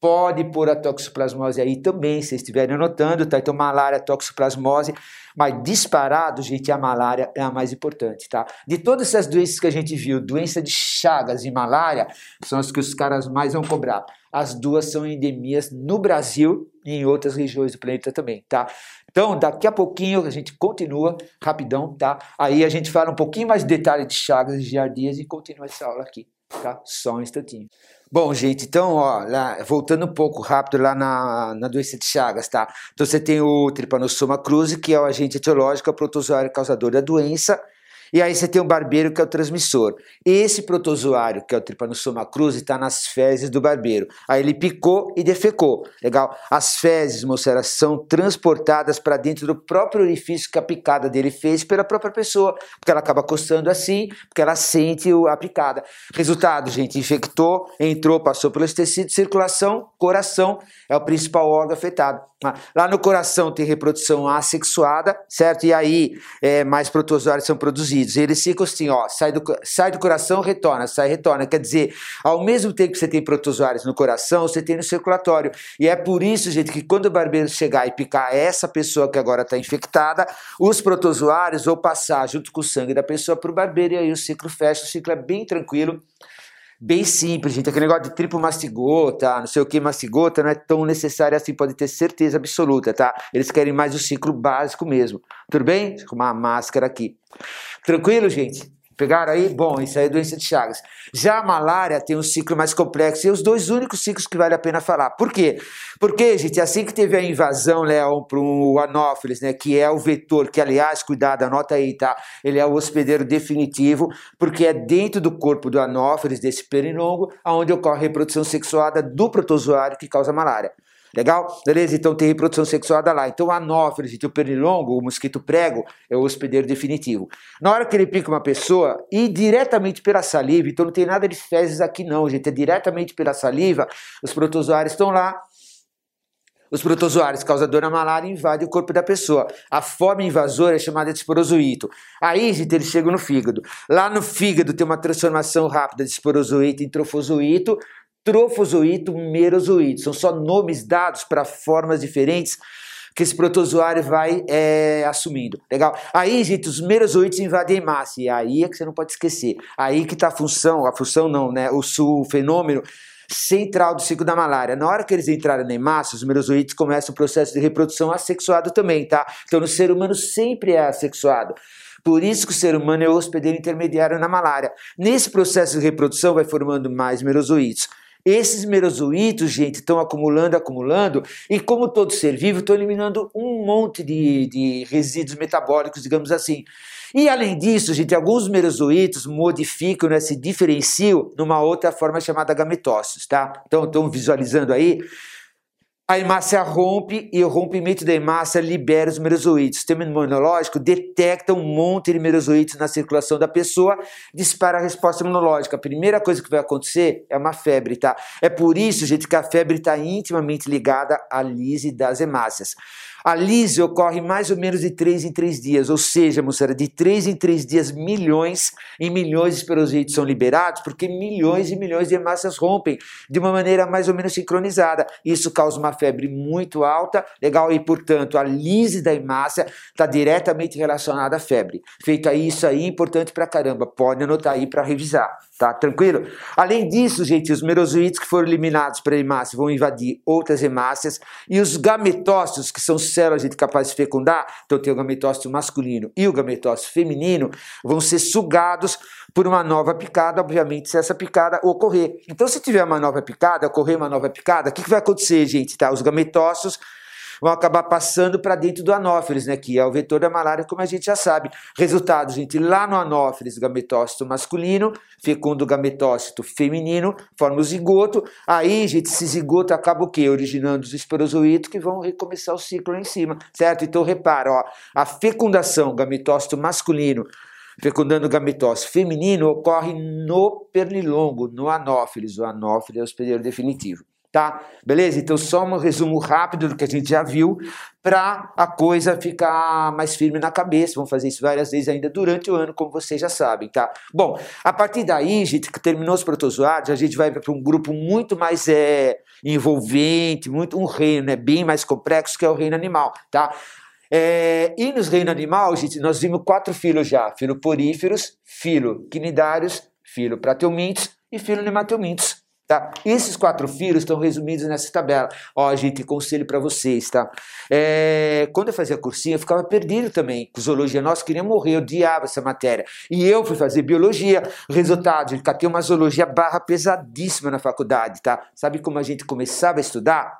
pode pôr a toxoplasmose aí também, se estiverem anotando, tá? Então malária, toxoplasmose, mas disparado, gente, a malária é a mais importante, tá? De todas essas doenças que a gente viu, doença de Chagas e malária, são as que os caras mais vão cobrar. As duas são endemias no Brasil e em outras regiões do planeta também, tá? Então, daqui a pouquinho a gente continua, rapidão, tá? Aí a gente fala um pouquinho mais de detalhe de Chagas e Giardias e continua essa aula aqui, tá? Só um instantinho. Bom, gente, então, ó, lá, voltando um pouco rápido lá na, na doença de Chagas, tá? Então você tem o Trypanosoma cruzi, que é o agente etiológico, protozoário causador da doença, e aí você tem o barbeiro, que é o transmissor. Esse protozoário, que é o Trypanosoma cruzi, está nas fezes do barbeiro. Aí ele picou e defecou. Legal? As fezes, moçada, são transportadas para dentro do próprio orifício que a picada dele fez pela própria pessoa, porque ela acaba coçando assim, porque ela sente a picada. Resultado, gente, infectou, entrou, passou pelos tecidos, circulação, coração é o principal órgão afetado. Lá no coração tem reprodução assexuada, certo? E aí é, mais protozoários são produzidos. Eles ficam assim, ó, sai do, sai do coração, retorna, sai, retorna. Quer dizer, ao mesmo tempo que você tem protozoários no coração, você tem no circulatório. E é por isso, gente, que quando o barbeiro chegar e picar essa pessoa que agora está infectada, os protozoários vão passar junto com o sangue da pessoa para o barbeiro e aí o ciclo fecha. O ciclo é bem tranquilo bem simples, gente. Aquele negócio de triplo mastigota, não sei o que, mastigota, não é tão necessário assim, pode ter certeza absoluta, tá? Eles querem mais o ciclo básico mesmo. Tudo bem? Com uma máscara aqui. Tranquilo, gente? Pegaram aí? Bom, isso aí é doença de Chagas. Já a malária tem um ciclo mais complexo e os dois únicos ciclos que vale a pena falar. Por quê? Porque, gente, assim que teve a invasão, né, para o anófilis, né, que é o vetor, que aliás, cuidado, anota aí, tá? Ele é o hospedeiro definitivo, porque é dentro do corpo do anófilis, desse pernilongo, onde ocorre a reprodução sexuada do protozoário que causa malária. Legal? Beleza? Então tem reprodução sexuada lá. Então, anófeles, o pernilongo, o mosquito prego, é o hospedeiro definitivo. Na hora que ele pica uma pessoa, e diretamente pela saliva, então não tem nada de fezes aqui não, gente, é diretamente pela saliva, os protozoários estão lá, os protozoários causadores da malária invadem o corpo da pessoa. A forma invasora é chamada de esporozoito. Aí, gente, eles chegam no fígado. Lá no fígado tem uma transformação rápida de esporozoito em trofozoito, trofozoito, merozoito. São só nomes dados para formas diferentes que esse protozoário vai é, assumindo. Legal? Aí, gente, os merozoitos invadem massa. E aí é que você não pode esquecer. Aí que está a função, a função não, né? O, o fenômeno central do ciclo da malária. Na hora que eles entrarem na hemácia, os merozoites começam o processo de reprodução assexuado também, tá? Então, o ser humano sempre é assexuado. Por isso que o ser humano é o hospedeiro intermediário na malária. Nesse processo de reprodução vai formando mais merozoitos. Esses merozoítos, gente, estão acumulando, acumulando, e como todo ser vivo, estão eliminando um monte de, de resíduos metabólicos, digamos assim. E além disso, gente, alguns merozoítos modificam, né, se diferenciam numa outra forma chamada gametócitos, tá? Então, estão visualizando aí a hemácia rompe e o rompimento da hemácia libera os merozoítos. O sistema imunológico detecta um monte de merozoítos na circulação da pessoa, dispara a resposta imunológica. A primeira coisa que vai acontecer é uma febre, tá? É por isso, gente, que a febre está intimamente ligada à lise das hemácias. A lise ocorre mais ou menos de três em três dias, ou seja, moçada, de três em três dias, milhões e milhões de esperoseitos são liberados, porque milhões e milhões de hemácias rompem de uma maneira mais ou menos sincronizada. Isso causa uma febre muito alta, legal? E, portanto, a lise da hemácia está diretamente relacionada à febre. Feito isso aí, importante pra caramba. Pode anotar aí para revisar. Tá tranquilo? Além disso, gente, os merozoítos que foram eliminados para hemácia vão invadir outras hemácias e os gametócitos, que são células gente, capazes de fecundar, então tem o gametócito masculino e o gametócito feminino, vão ser sugados por uma nova picada, obviamente, se essa picada ocorrer. Então, se tiver uma nova picada, ocorrer uma nova picada, o que, que vai acontecer, gente? Tá? Os gametócitos vão acabar passando para dentro do anófeles, né, que é o vetor da malária, como a gente já sabe. Resultado, gente, lá no anófeles, gametócito masculino, fecundo gametócito feminino, forma o zigoto. Aí, gente, esse zigoto acaba o quê? Originando os esporozoítos que vão recomeçar o ciclo lá em cima, certo? Então, repara, ó, a fecundação gametócito masculino fecundando gametócito feminino ocorre no pernilongo, no anófeles. O anófeles é o hospedeiro definitivo tá? Beleza? Então, só um resumo rápido do que a gente já viu para a coisa ficar mais firme na cabeça. Vamos fazer isso várias vezes ainda durante o ano, como vocês já sabem, tá? Bom, a partir daí, gente, que terminou os protozoários, a gente vai para um grupo muito mais é, envolvente, muito um reino né, bem mais complexo, que é o reino animal, tá? É, e nos reinos animal, gente, nós vimos quatro filos já: filoporíferos, filoquinidários, filopratelmintos e filonematelmintos. Tá? Esses quatro filos estão resumidos nessa tabela. Ó, gente, conselho para vocês, tá? É, quando eu fazia cursinho, eu ficava perdido também com zoologia. Nossa, queria morrer, eu odiava essa matéria. E eu fui fazer biologia. Resultado, eu catei uma zoologia barra pesadíssima na faculdade, tá? Sabe como a gente começava a estudar?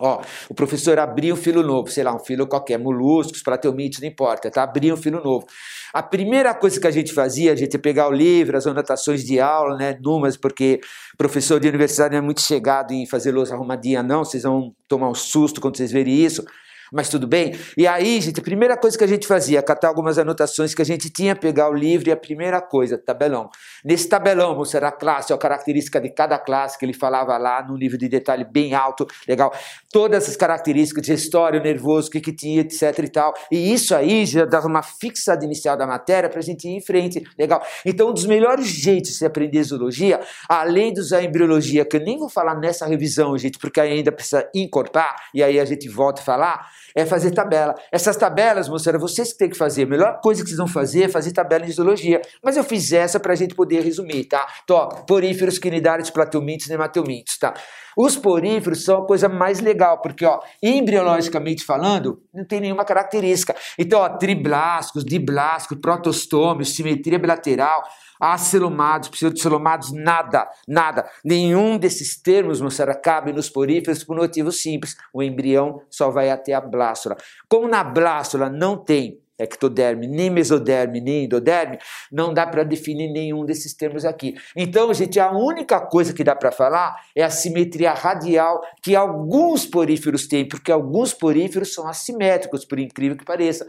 Ó, o professor abria um filo novo, sei lá, um filo qualquer, moluscos, plateumites, não importa, tá? Abria um filo novo. A primeira coisa que a gente fazia, a gente ia pegar o livro, as anotações de aula, né, numas, porque professor de universidade não é muito chegado em fazer louça arrumadinha, não, vocês vão tomar um susto quando vocês verem isso mas tudo bem. E aí, gente, a primeira coisa que a gente fazia, catar algumas anotações que a gente tinha, pegar o livro e a primeira coisa, tabelão. Nesse tabelão, mostrar a classe, a característica de cada classe que ele falava lá, num nível de detalhe bem alto, legal. Todas as características de história, nervoso, o que, que tinha, etc e tal. E isso aí já dava uma fixada inicial da matéria para a gente ir em frente, legal. Então, um dos melhores jeitos de aprender zoologia, além de usar embriologia, que eu nem vou falar nessa revisão, gente, porque ainda precisa encorpar, e aí a gente volta a falar, é fazer tabela. Essas tabelas, moçada, vocês que têm que fazer. A melhor coisa que vocês vão fazer é fazer tabela de zoologia. Mas eu fiz essa para a gente poder resumir, tá? Então, poríferos, quinidários, plateumintos e nemateumintos, tá? Os poríferos são a coisa mais legal, porque, ó, embriologicamente falando, não tem nenhuma característica. Então, ó, triblásticos, diblásticos, protostômios, simetria bilateral, acelomados, pseudocelomados, nada, nada. Nenhum desses termos, moçada, cabe nos poríferos por um motivo simples. O embrião só vai até a blástula. Como na blástula não tem ectoderme, nem mesoderme, nem endoderme, não dá para definir nenhum desses termos aqui. Então, gente, a única coisa que dá para falar é a simetria radial que alguns poríferos têm, porque alguns poríferos são assimétricos, por incrível que pareça.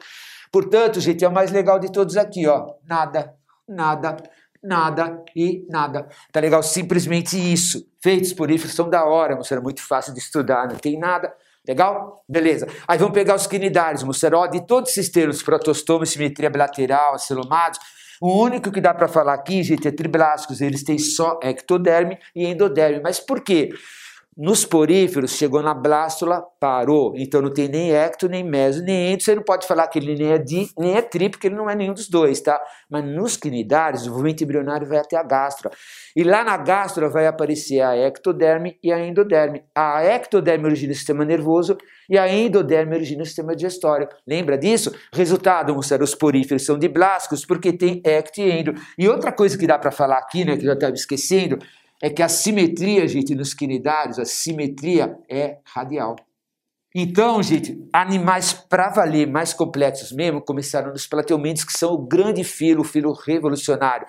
Portanto, gente, é o mais legal de todos aqui, ó. Nada, nada, nada e nada. Tá legal? Simplesmente isso. Feitos por isso são da hora, moçada, é muito fácil de estudar, não tem nada. Legal? Beleza. Aí vamos pegar os quinidários, moçada, de todos esses termos, protostoma, simetria bilateral, acelomados, o único que dá para falar aqui, gente, é triblásticos, eles têm só ectoderme e endoderme. Mas por quê? Nos poríferos, chegou na blástula, parou. Então não tem nem ecto, nem meso, nem endo. Você não pode falar que ele nem é di, nem é tri, porque ele não é nenhum dos dois, tá? Mas nos quinidários, o movimento embrionário vai até a gastro. E lá na gastro vai aparecer a ectoderme e a endoderme. A ectoderme origina o sistema nervoso e a endoderme origina o sistema digestório. Lembra disso? Resultado, moçada, os poríferos são diblásticos porque tem ecto e endo. E outra coisa que dá para falar aqui, né, que eu já estava esquecendo, é que a simetria, gente, nos quinidários, a simetria é radial. Então, gente, animais para valer mais complexos mesmo começaram nos plateumintes, que são o grande filo, o filo revolucionário.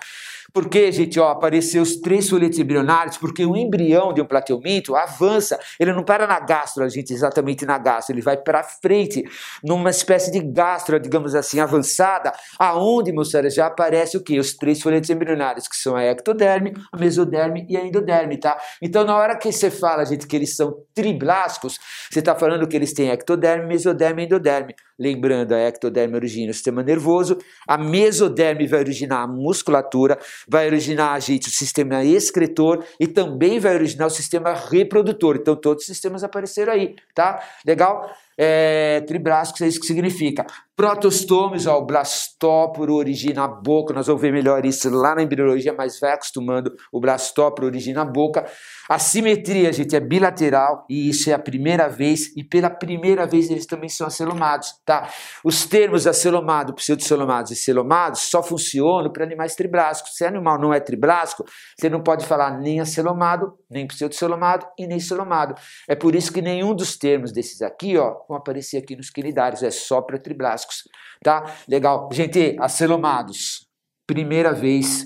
Porque, gente, ó, apareceu os três folhetos embrionários, porque o embrião de um plateuminto avança, ele não para na gastro, gente, exatamente na gastro, ele vai para frente, numa espécie de gastro, digamos assim, avançada, aonde, moçada, já aparece o quê? Os três folhetos embrionários, que são a ectoderme, a mesoderme e a endoderme, tá? Então, na hora que você fala, gente, que eles são triblásticos, você está falando que eles têm ectoderme, mesoderme e endoderme. Lembrando, a ectoderme origina o sistema nervoso, a mesoderme vai originar a musculatura, vai originar, gente, o sistema excretor e também vai originar o sistema reprodutor. Então, todos os sistemas apareceram aí, tá? Legal? É, tribrásico, é isso que significa. Protostomes, ó, o blastóporo origina a boca, nós vamos ver melhor isso lá na embriologia, mas vai acostumando, o blastóporo origina a boca. A simetria, gente, é bilateral e isso é a primeira vez, e pela primeira vez eles também são acelomados, tá? Os termos acelomado, pseudocelomados e celomados só funcionam para animais triblásicos. Se animal não é triblásico, você não pode falar nem acelomado, nem pseudocelomado e nem celomado. É por isso que nenhum dos termos desses aqui, ó, vão aparecer aqui nos quinidários, é só para triblásticos, tá? Legal. Gente, acelomados, primeira vez.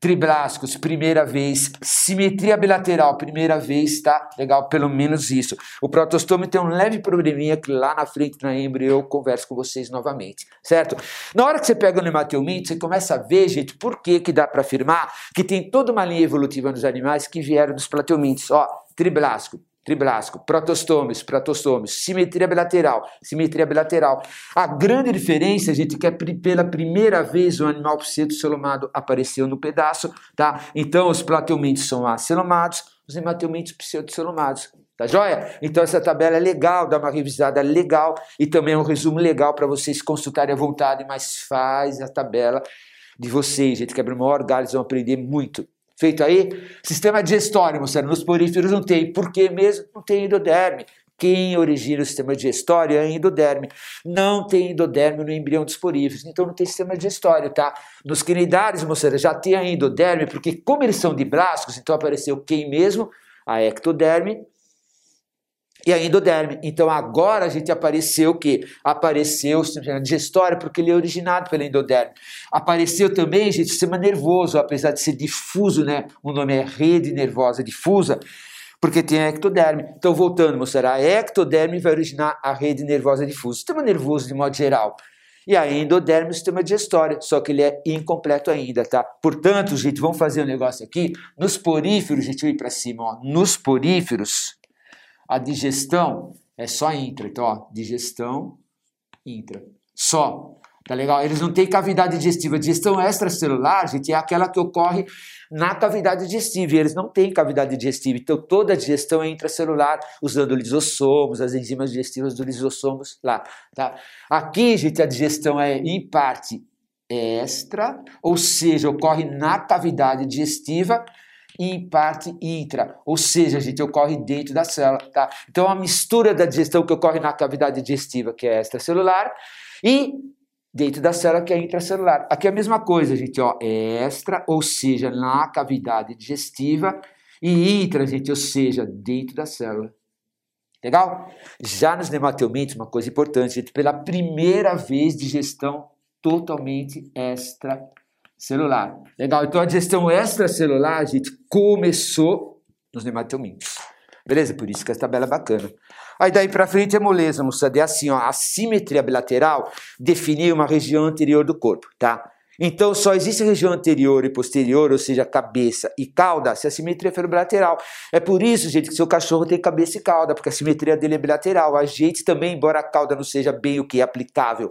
Triblásticos, primeira vez. Simetria bilateral, primeira vez, tá? Legal, pelo menos isso. O protostome tem um leve probleminha que lá na frente na embrio eu converso com vocês novamente, certo? Na hora que você pega o nemateuminto, você começa a ver, gente, por que que dá para afirmar que tem toda uma linha evolutiva nos animais que vieram dos plateumintos. Ó, triblástico, triblástico, protostomes, protostomes, simetria bilateral, simetria bilateral. A grande diferença, gente, é que é pela primeira vez o animal pseudocelomado apareceu no pedaço, tá? Então os plateumintos são acelomados, os hemateumintos pseudocelomados. Tá joia? Então essa tabela é legal, dá uma revisada legal e também é um resumo legal para vocês consultarem à vontade, mas faz a tabela de vocês, gente, que é o maior galho, vão aprender muito feito aí. Sistema digestório, mostrando nos poríferos não tem. Por que mesmo? Não tem endoderme. Quem origina o sistema digestório é a endoderme. Não tem endoderme no embrião dos poríferos, então não tem sistema digestório, tá? Nos quinidários, moçada, já tem a endoderme, porque como eles são diblásticos, então apareceu quem mesmo? A ectoderme e a endoderme. Então agora a gente apareceu o quê? Apareceu o sistema digestório, porque ele é originado pela endoderme. Apareceu também, gente, o sistema nervoso, apesar de ser difuso, né? O nome é rede nervosa difusa, porque tem a ectoderme. Então, voltando, mostrar, a ectoderme vai originar a rede nervosa difusa, o sistema nervoso de modo geral. E a endoderme, o sistema digestório, só que ele é incompleto ainda, tá? Portanto, gente, vamos fazer um negócio aqui. Nos poríferos, gente, eu ir para cima, ó. Nos poríferos, a digestão é só intra. Então, ó, digestão intra. Só. Tá legal? Eles não têm cavidade digestiva. Digestão extracelular, gente, é aquela que ocorre na cavidade digestiva. E eles não têm cavidade digestiva. Então, toda a digestão é intracelular, usando lisossomos, as enzimas digestivas dos lisossomos lá. Tá? Aqui, gente, a digestão é, em parte, extra, ou seja, ocorre na cavidade digestiva em parte intra, ou seja, gente ocorre dentro da célula, tá? Então a mistura da digestão que ocorre na cavidade digestiva, que é extracelular, e dentro da célula que é intracelular. Aqui é a mesma coisa, gente, ó, é extra, ou seja, na cavidade digestiva, e intra, gente, ou seja, dentro da célula. Legal? Já nos nemateumintos, uma coisa importante, gente, pela primeira vez digestão totalmente extracelular celular. Legal, então a digestão extracelular, gente, começou nos nemateumintos. Beleza? Por isso que essa tabela é bacana. Aí daí para frente é moleza, moçada. É assim, ó, a simetria bilateral define uma região anterior do corpo, tá? Então só existe região anterior e posterior, ou seja, cabeça e cauda, se a simetria for bilateral. É por isso, gente, que seu cachorro tem cabeça e cauda, porque a simetria dele é bilateral. A gente também, embora a cauda não seja bem o que é aplicável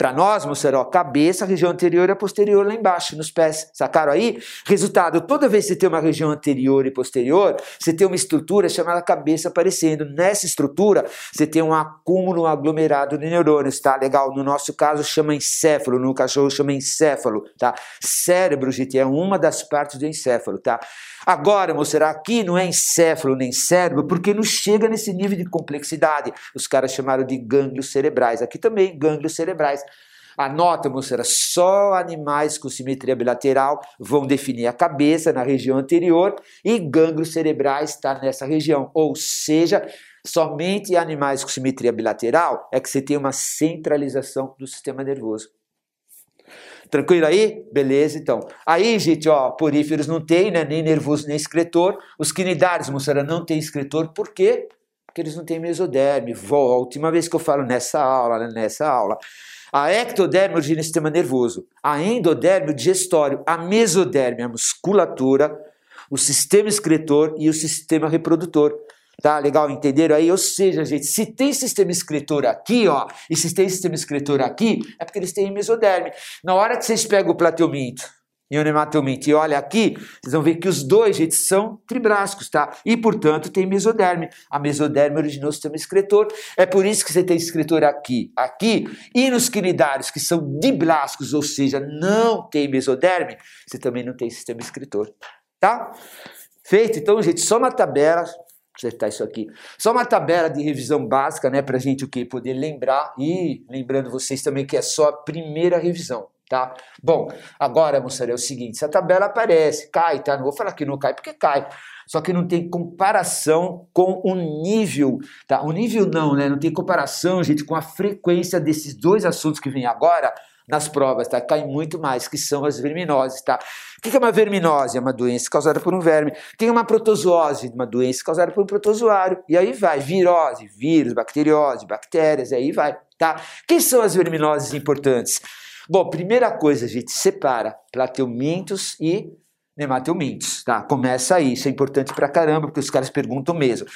para nós, moçada, cabeça, região anterior e posterior lá embaixo, nos pés. Sacaram aí? Resultado, toda vez que você tem uma região anterior e posterior, você tem uma estrutura chamada cabeça aparecendo. Nessa estrutura, você tem um acúmulo, aglomerado de neurônios, tá? Legal? No nosso caso, chama encéfalo, no cachorro chama encéfalo, tá? Cérebro, gente, é uma das partes do encéfalo, tá? Agora, moçada, aqui não é encéfalo nem cérebro, porque não chega nesse nível de complexidade. Os caras chamaram de gânglios cerebrais. Aqui também, gânglios cerebrais. Anota, moçada, só animais com simetria bilateral vão definir a cabeça na região anterior e gânglios cerebrais está nessa região. Ou seja, somente animais com simetria bilateral é que você tem uma centralização do sistema nervoso. Tranquilo aí? Beleza, então. Aí, gente, ó, poríferos não tem, né? Nem nervoso, nem excretor. Os quinidários, moçada, não tem excretor. Por quê? Porque eles não têm mesoderme. Volta, a última vez que eu falo nessa aula, né? nessa aula. A ectoderme origina o sistema nervoso. A endoderme, o digestório. A mesoderme, a musculatura. O sistema excretor e o sistema reprodutor. Tá legal? Entenderam aí? Ou seja, gente, se tem sistema escritor aqui, ó, e se tem sistema escritor aqui, é porque eles têm mesoderme. Na hora que vocês pegam o plateuminto e o nematelminto e olha aqui, vocês vão ver que os dois, gente, são tribrácicos, tá? E, portanto, tem mesoderme. A mesoderme originou o sistema excretor. É por isso que você tem excretor aqui, aqui. E nos quinidários, que são diblásticos, ou seja, não tem mesoderme, você também não tem sistema excretor, tá? Feito? Então, gente, só uma tabela acertar isso aqui. Só uma tabela de revisão básica, né, pra gente o que poder lembrar e lembrando vocês também que é só a primeira revisão, tá? Bom, agora, moçada, é o seguinte, se a tabela aparece, cai, tá? Não vou falar que não cai porque cai. Só que não tem comparação com o nível, tá? O nível não, né? Não tem comparação, gente, com a frequência desses dois assuntos que vem agora nas provas, tá? Cai muito mais, que são as verminoses, tá? O que é uma verminose? É uma doença causada por um verme. Tem uma protozoose, uma doença causada por um protozoário. E aí vai, virose, vírus, bacteriose, bactérias, aí vai, tá? Quem são as verminoses importantes? Bom, primeira coisa, gente, separa plateumintos e nemateumintos, tá? Começa aí, isso é importante pra caramba, porque os caras perguntam mesmo.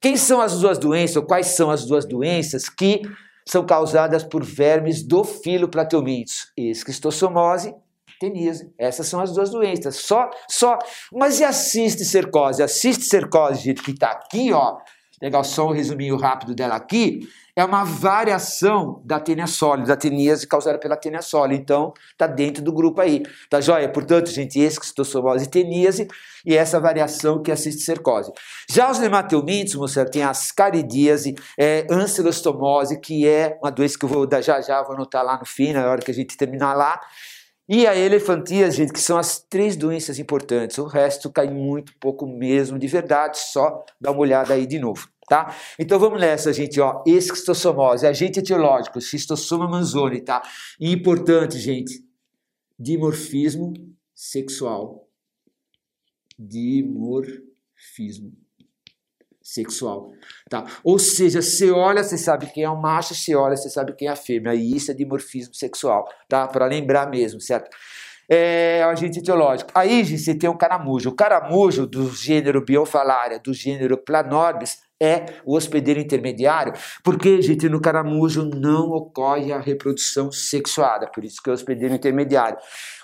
Quem são as duas doenças, ou quais são as duas doenças que são causadas por vermes do filo plateumintos, esquistossomose teníase. Essas são as duas doenças. Só, só. Mas e a cisticercose? A cisticercose, gente, que está aqui, ó. Legal, só um resuminho rápido dela aqui. É uma variação da tênia sólida, da teníase causada pela tênia sólida. Então, tá dentro do grupo aí. Tá joia? Portanto, gente, esquistossomose e teníase e essa variação que é a cisticercose. Já os nemateumintos, moçada, tem ascaridíase, é, ancilostomose, que é uma doença que eu vou dar já já, vou anotar lá no fim, na hora que a gente terminar lá. E a elefantia, gente, que são as três doenças importantes. O resto cai muito pouco mesmo de verdade, só dá uma olhada aí de novo, tá? Então vamos nessa, gente, ó. Esquistossomose, agente etiológico, xistossoma manzoni, tá? E importante, gente, dimorfismo sexual. Dimorfismo sexual, tá? Ou seja, você olha, você sabe quem é o macho, você olha, você sabe quem é a fêmea, e isso é dimorfismo sexual, tá? Para lembrar mesmo, certo? É o agente etiológico. Aí você tem o caramujo. O caramujo do gênero Biofalaria, do gênero Planorbis, é o hospedeiro intermediário, porque, gente, no caramujo não ocorre a reprodução sexuada, por isso que é o hospedeiro intermediário.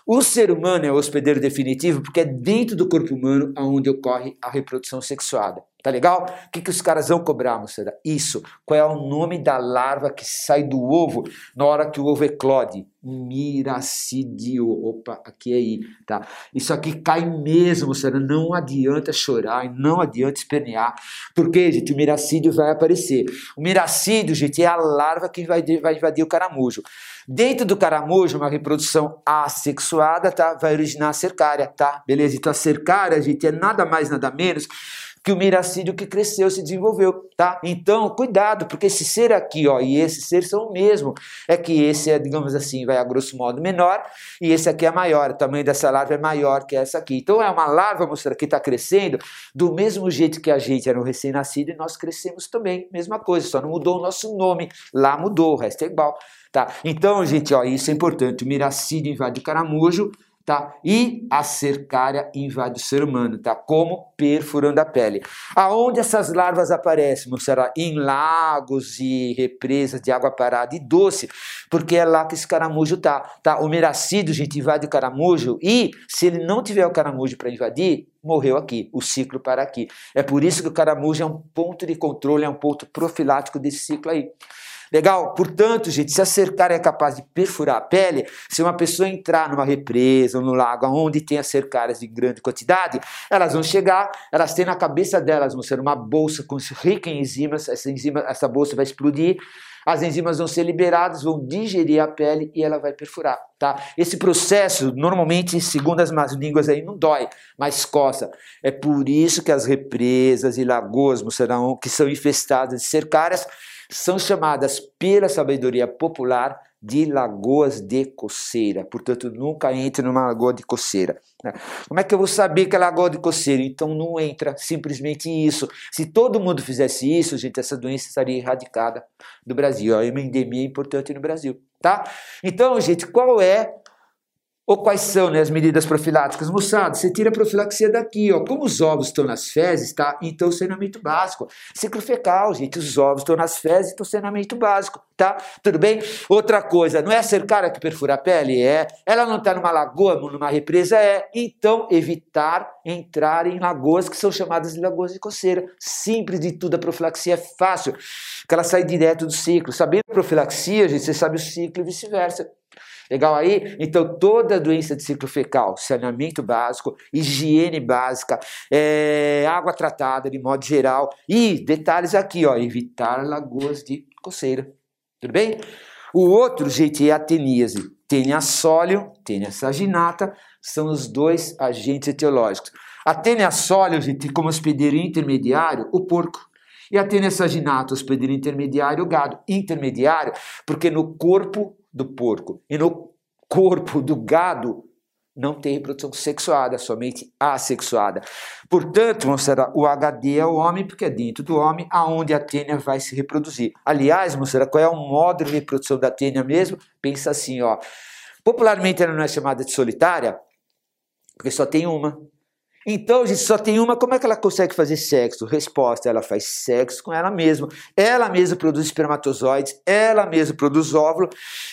O ser humano é o hospedeiro definitivo porque é dentro do corpo humano onde ocorre a reprodução sexuada. Tá legal? O que, que os caras vão cobrar, moçada? Isso. Qual é o nome da larva que sai do ovo na hora que o ovo eclode? Miracídio. Opa, aqui é aí, tá? Isso aqui cai mesmo, moçada. Não adianta chorar e não adianta espernear. Porque, gente, o miracídio vai aparecer. O miracídio, gente, é a larva que vai, vai invadir o caramujo. Dentro do caramujo, uma reprodução assexuada, tá? Vai originar a cercária, tá? Beleza? Então a cercária, gente, é nada mais, nada menos que o miracídio que cresceu, se desenvolveu, tá? Então, cuidado, porque esse ser aqui, ó, e esse ser são o mesmo. É que esse é, digamos assim, vai a grosso modo menor, e esse aqui é maior. O tamanho dessa larva é maior que essa aqui. Então, é uma larva, mostrando que está crescendo do mesmo jeito que a gente era um recém-nascido e nós crescemos também. Mesma coisa, só não mudou o nosso nome. Lá mudou, o resto é igual. Tá? Então, gente, ó, isso é importante. O miracídio invade caramujo, tá? E a cercária invade o ser humano, tá? Como perfurando a pele. Aonde essas larvas aparecem? Será em lagos e represas de água parada e doce, porque é lá que esse caramujo tá, tá? O miracídio, gente, invade o caramujo e se ele não tiver o caramujo para invadir, morreu aqui, o ciclo para aqui. É por isso que o caramujo é um ponto de controle, é um ponto profilático desse ciclo aí. Legal? Portanto, gente, se a cercária é capaz de perfurar a pele, se uma pessoa entrar numa represa ou no lago onde tem as cercárias de grande quantidade, elas vão chegar, elas têm na cabeça delas, ser uma bolsa com rica em enzimas, essa, enzima, essa bolsa vai explodir, as enzimas vão ser liberadas, vão digerir a pele e ela vai perfurar, tá? Esse processo, normalmente, segundo as más línguas aí, não dói, mas coça. É por isso que as represas e lagoas, serão, que são infestadas de cercárias, são chamadas pela sabedoria popular de lagoas de coceira. Portanto, nunca entre numa lagoa de coceira. Né? Como é que eu vou saber que é lagoa de coceira? Então não entra, simplesmente isso. Se todo mundo fizesse isso, gente, essa doença estaria erradicada do Brasil. É uma endemia importante no Brasil, tá? Então, gente, qual é ou quais são né, as medidas profiláticas? Moçada, você tira a profilaxia daqui, ó. Como os ovos estão nas fezes, tá? Então, saneamento básico. Ciclo fecal, gente, os ovos estão nas fezes, então saneamento básico, tá? Tudo bem? Outra coisa, não é a cercara que perfura a pele? É. Ela não está numa lagoa, numa represa? É. Então, evitar entrar em lagoas que são chamadas de lagoas de coceira. Simples de tudo, a profilaxia é fácil, que ela sai direto do ciclo. Sabendo a profilaxia, gente, você sabe o ciclo e vice-versa. Legal aí? Então, toda doença de ciclo fecal, saneamento básico, higiene básica, é, água tratada de modo geral. E detalhes aqui, ó, evitar lagoas de coceira. Tudo bem? O outro jeito é a teníase. Tênia sólio, tênia saginata, são os dois agentes etiológicos. A tênia sólio, gente, como hospedeiro intermediário o porco. E a tênia saginata, hospedeiro intermediário, o gado. Intermediário, porque no corpo do porco e no corpo do gado não tem reprodução sexuada, somente assexuada. Portanto, moçada, o HD é o homem, porque é dentro do homem aonde a tênia vai se reproduzir. Aliás, moçada, qual é o modo de reprodução da tênia mesmo? Pensa assim, ó. Popularmente ela não é chamada de solitária, porque só tem uma. Então, gente, só tem uma, como é que ela consegue fazer sexo? Resposta, ela faz sexo com ela mesma. Ela mesma produz espermatozoides, ela mesma produz óvulo.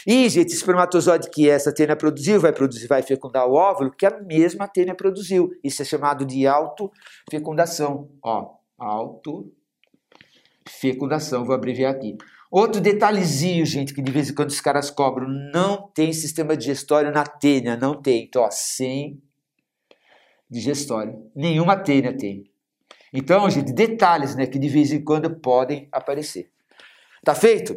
E, gente, espermatozoide que essa tênia produziu, vai produzir, vai fecundar o óvulo que a mesma tênia produziu. Isso é chamado de autofecundação. Ó, autofecundação, vou abreviar aqui. Outro detalhezinho, gente, que de vez em quando os caras cobram, não tem sistema digestório na tênia, não tem. Então, ó, sem digestório. Nenhuma tênia tem. Então, gente, detalhes né, que de vez em quando podem aparecer. Tá feito?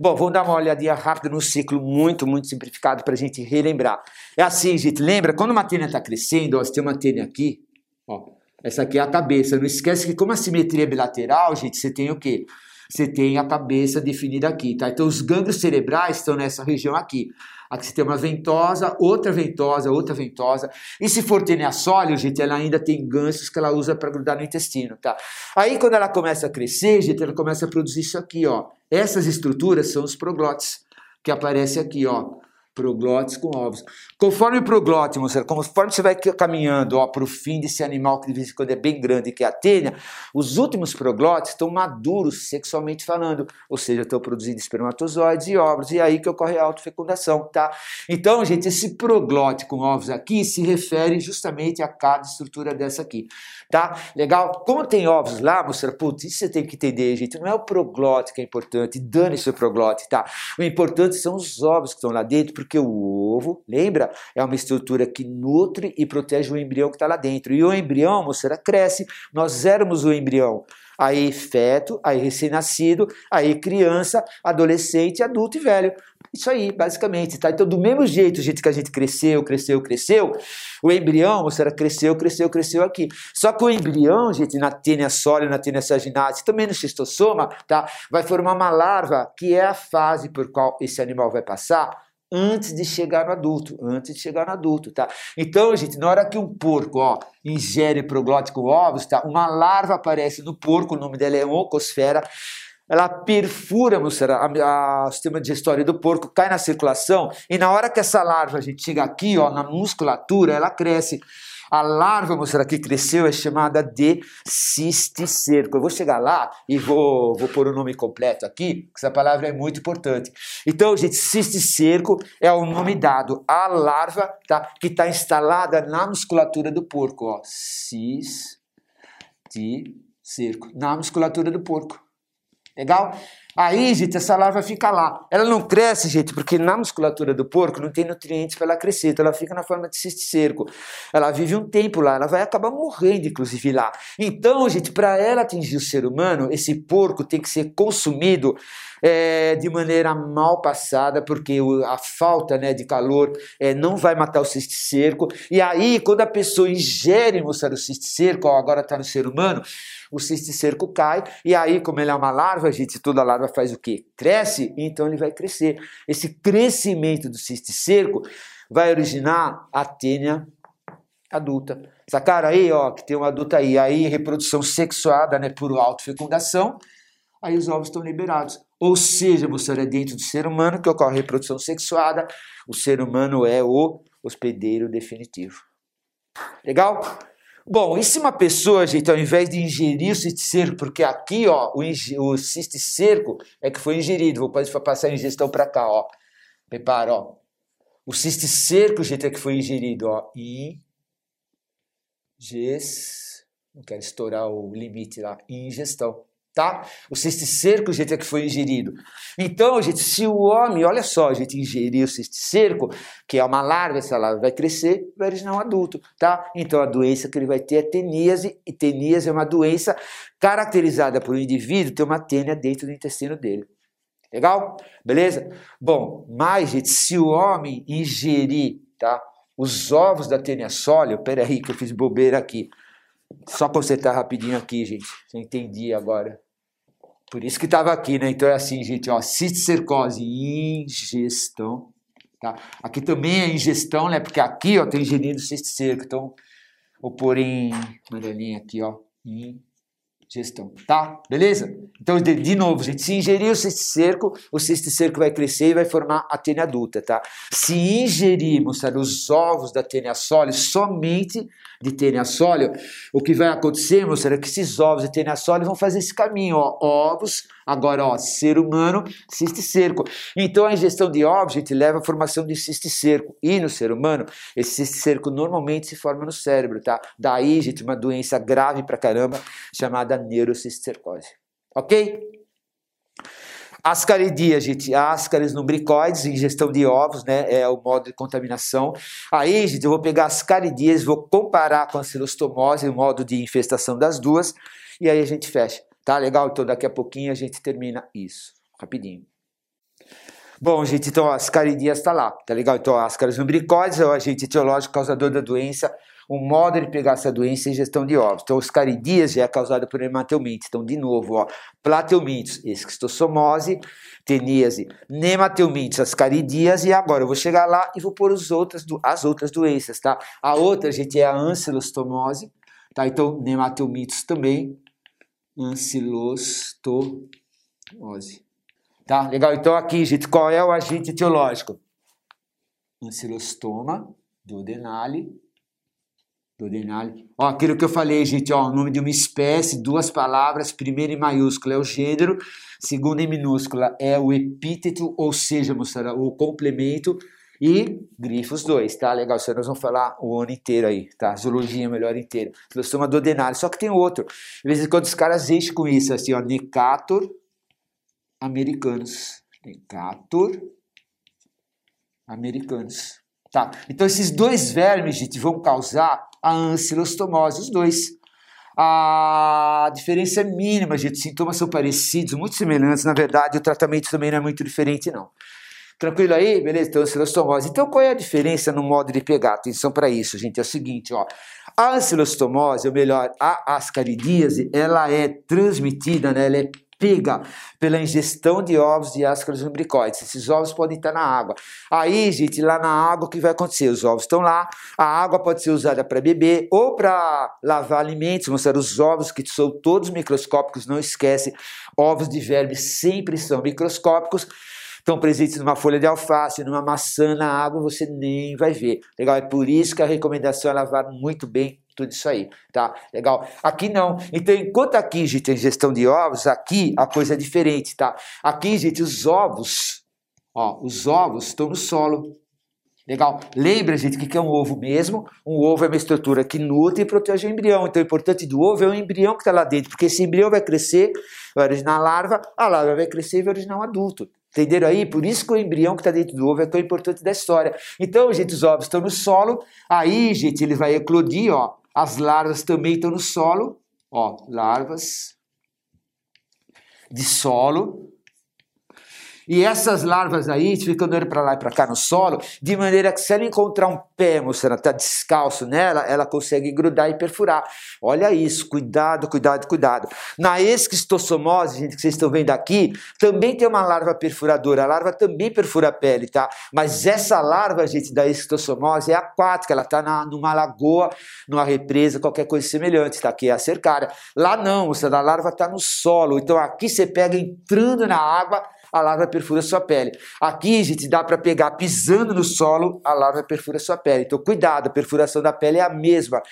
Bom, vamos dar uma olhadinha rápida no ciclo muito, muito simplificado para a gente relembrar. É assim, gente, lembra? Quando uma tênia está crescendo, ó, você tem uma tênia aqui, ó, essa aqui é a cabeça. Não esquece que como a simetria é bilateral, gente, você tem o quê? Você tem a cabeça definida aqui, tá? Então os gânglios cerebrais estão nessa região aqui. Aqui você tem uma ventosa, outra ventosa, outra ventosa. E se for tênia sólio, gente, ela ainda tem ganchos que ela usa para grudar no intestino, tá? Aí quando ela começa a crescer, gente, ela começa a produzir isso aqui, ó. Essas estruturas são os proglotes, que aparece aqui, ó proglotes com ovos. Conforme o proglótimo, conforme você vai caminhando para o fim desse animal que de vez em quando é bem grande, que é a tênia, os últimos proglotes estão maduros sexualmente falando, ou seja, estão produzindo espermatozoides e ovos, e é aí que ocorre a autofecundação, tá? Então, gente, esse proglote com ovos aqui se refere justamente a cada estrutura dessa aqui, tá? Legal? Como tem ovos lá, moça, putz, isso você tem que entender, gente, não é o proglote que é importante, dane-se o proglote, tá? O importante são os ovos que estão lá dentro, porque porque o ovo, lembra, é uma estrutura que nutre e protege o embrião que está lá dentro. E o embrião, moçada, cresce. Nós éramos o embrião. Aí feto, aí recém-nascido, aí criança, adolescente, adulto e velho. Isso aí, basicamente, tá? Então, do mesmo jeito, jeito que a gente cresceu, cresceu, cresceu, o embrião, moçada, cresceu, cresceu, cresceu aqui. Só que o embrião, gente, na tênia sólida, na tênia saginate, também no xistossoma, tá? Vai formar uma larva, que é a fase por qual esse animal vai passar antes de chegar no adulto, antes de chegar no adulto, tá? Então, gente, na hora que um porco, ó, ingere proglótico ovos, tá? Uma larva aparece no porco, o nome dela é oncosfera, ela perfura o sistema digestório do porco, cai na circulação, e na hora que essa larva, a gente chega aqui, ó, na musculatura, ela cresce. A larva, moçada, que cresceu é chamada de cisticerco. Eu vou chegar lá e vou, vou pôr o nome completo aqui, porque essa palavra é muito importante. Então, gente, cisticerco é o nome dado à larva tá, que está instalada na musculatura do porco. Ó. Cisticerco, na musculatura do porco. Legal? Aí, gente, essa larva fica lá. Ela não cresce, gente, porque na musculatura do porco não tem nutrientes para ela crescer, então ela fica na forma de cisticerco. Ela vive um tempo lá, ela vai acabar morrendo, inclusive, lá. Então, gente, para ela atingir o ser humano, esse porco tem que ser consumido é, de maneira mal passada, porque a falta né, de calor é, não vai matar o cisticerco. E aí, quando a pessoa ingere, moçada, o cisticerco, ó, agora está no ser humano, o cisticerco cai, e aí, como ele é uma larva, gente, toda larva faz o quê? Cresce, então ele vai crescer. Esse crescimento do cisticerco vai originar a tênia adulta. Essa cara aí, ó, que tem uma adulta aí, aí reprodução sexuada, né, por autofecundação, aí os ovos estão liberados. Ou seja, moçada, é dentro do ser humano que ocorre reprodução sexuada, o ser humano é o hospedeiro definitivo. Legal? Bom, e se uma pessoa, gente, ao invés de ingerir o cisticerco, porque aqui, ó, o, o cisticerco é que foi ingerido, vou passar a ingestão para cá, ó. Prepara, ó. O cisticerco, gente, é que foi ingerido, ó. Ingest... Não quero estourar o limite lá. Ingestão tá? O cisticerco, gente, é que foi ingerido. Então, gente, se o homem, olha só, a gente ingerir o cisticerco, que é uma larva, essa larva vai crescer, vai originar um adulto, tá? Então, a doença que ele vai ter é teníase, e teníase é uma doença caracterizada por um indivíduo ter uma tênia dentro do intestino dele. Legal? Beleza? Bom, mas, gente, se o homem ingerir, tá? Os ovos da tênia sólida, peraí que eu fiz bobeira aqui. Só consertar rapidinho aqui, gente. Você entendi agora. Por isso que estava aqui, né? Então é assim, gente, ó, cisticercose, ingestão, tá? Aqui também é ingestão, né? Porque aqui, ó, tem ingerido cisticerco, então vou pôr em amarelinha aqui, ó, ingestão, tá? Beleza? Então, de, de novo, gente, se ingerir o cisticerco, o cisticerco vai crescer e vai formar a tênia adulta, tá? Se ingerirmos, sabe, os ovos da tênia sólida somente de tênia sólida, o que vai acontecer, moçada, é que esses ovos de tênia sólida vão fazer esse caminho, ó, ovos, agora, ó, ser humano, cisticerco. Então, a ingestão de ovos, gente, leva à formação de cisticerco. E no ser humano, esse cisticerco normalmente se forma no cérebro, tá? Daí, gente, uma doença grave pra caramba, chamada neurocisticercose. Ok? Ascaridia, gente, ascaris lumbricoides, ingestão de ovos, né, é o modo de contaminação. Aí, gente, eu vou pegar ascaridias, vou comparar com a celostomose, o modo de infestação das duas, e aí a gente fecha. Tá legal? Então daqui a pouquinho a gente termina isso, rapidinho. Bom, gente, então as caridias está lá, tá legal? Então, ascaris lumbricoides é o agente etiológico causador da doença o modo de pegar essa doença é ingestão de ovos. Então, os caridíase já é causado por hematelmintes. Então, de novo, ó, plateumintes, esquistossomose, teníase, nematelmintes, as caridias, e agora eu vou chegar lá e vou pôr os outras, as outras doenças, tá? A outra, gente, é a ancilostomose, tá? Então, nematelmintes também, ancilostomose. Tá? Legal? Então, aqui, gente, qual é o agente etiológico? Ancilostoma, duodenale, do Denali. Ó, aquilo que eu falei, gente, ó, o nome de uma espécie, duas palavras, primeiro em maiúscula é o gênero, segundo em minúscula é o epíteto, ou seja, moçada, o complemento, e grifos dois, tá? Legal, isso nós vamos falar o ano inteiro aí, tá? Zoologia melhor inteiro. Filostoma do Denali, só que tem outro. De vez em quando os caras enchem com isso, assim, ó, Necator americanos. Necator americanos. Tá? Então esses dois vermes, gente, vão causar a ancilostomose, os dois. A diferença é mínima, gente. Os sintomas são parecidos, muito semelhantes. Na verdade, o tratamento também não é muito diferente, não. Tranquilo aí? Beleza? Então, ancilostomose. Então, qual é a diferença no modo de pegar? Atenção para isso, gente. É o seguinte, ó. A ancilostomose, ou melhor, a ascaridíase, ela é transmitida, né? Ela é pega pela ingestão de ovos de ascaris lumbricoides. Esses ovos podem estar na água. Aí, gente, lá na água, o que vai acontecer? Os ovos estão lá, a água pode ser usada para beber ou para lavar alimentos, mostrar os ovos que são todos microscópicos, não esquece, ovos de verme sempre são microscópicos, estão presentes numa folha de alface, numa maçã, na água, você nem vai ver. Legal? É por isso que a recomendação é lavar muito bem tudo isso aí, tá? Legal. Aqui não. Então, enquanto aqui, gente, tem gestão de ovos, aqui a coisa é diferente, tá? Aqui, gente, os ovos, ó, os ovos estão no solo. Legal. Lembra, gente, o que é um ovo mesmo? Um ovo é uma estrutura que nutre e protege o embrião. Então, o importante do ovo é o embrião que está lá dentro, porque esse embrião vai crescer, vai originar a larva, a larva vai crescer e vai originar um adulto. Entenderam aí? Por isso que o embrião que está dentro do ovo é tão importante da história. Então, gente, os ovos estão no solo, aí, gente, ele vai eclodir, ó, as larvas também estão no solo, ó, larvas de solo. E essas larvas aí ficam andando para lá e para cá no solo, de maneira que se ela encontrar um pé, moça, ela está descalço nela, ela consegue grudar e perfurar. Olha isso, cuidado, cuidado, cuidado. Na esquistossomose, gente, que vocês estão vendo aqui, também tem uma larva perfuradora. A larva também perfura a pele, tá? Mas essa larva, gente, da esquistossomose é aquática, ela está numa lagoa, numa represa, qualquer coisa semelhante, tá? Que é a cercária. Lá não, moça, a larva está no solo. Então aqui você pega entrando na água, a larva perfura sua pele. Aqui, gente, dá para pegar pisando no solo, a larva perfura sua pele. Então, cuidado, a perfuração da pele é a mesma.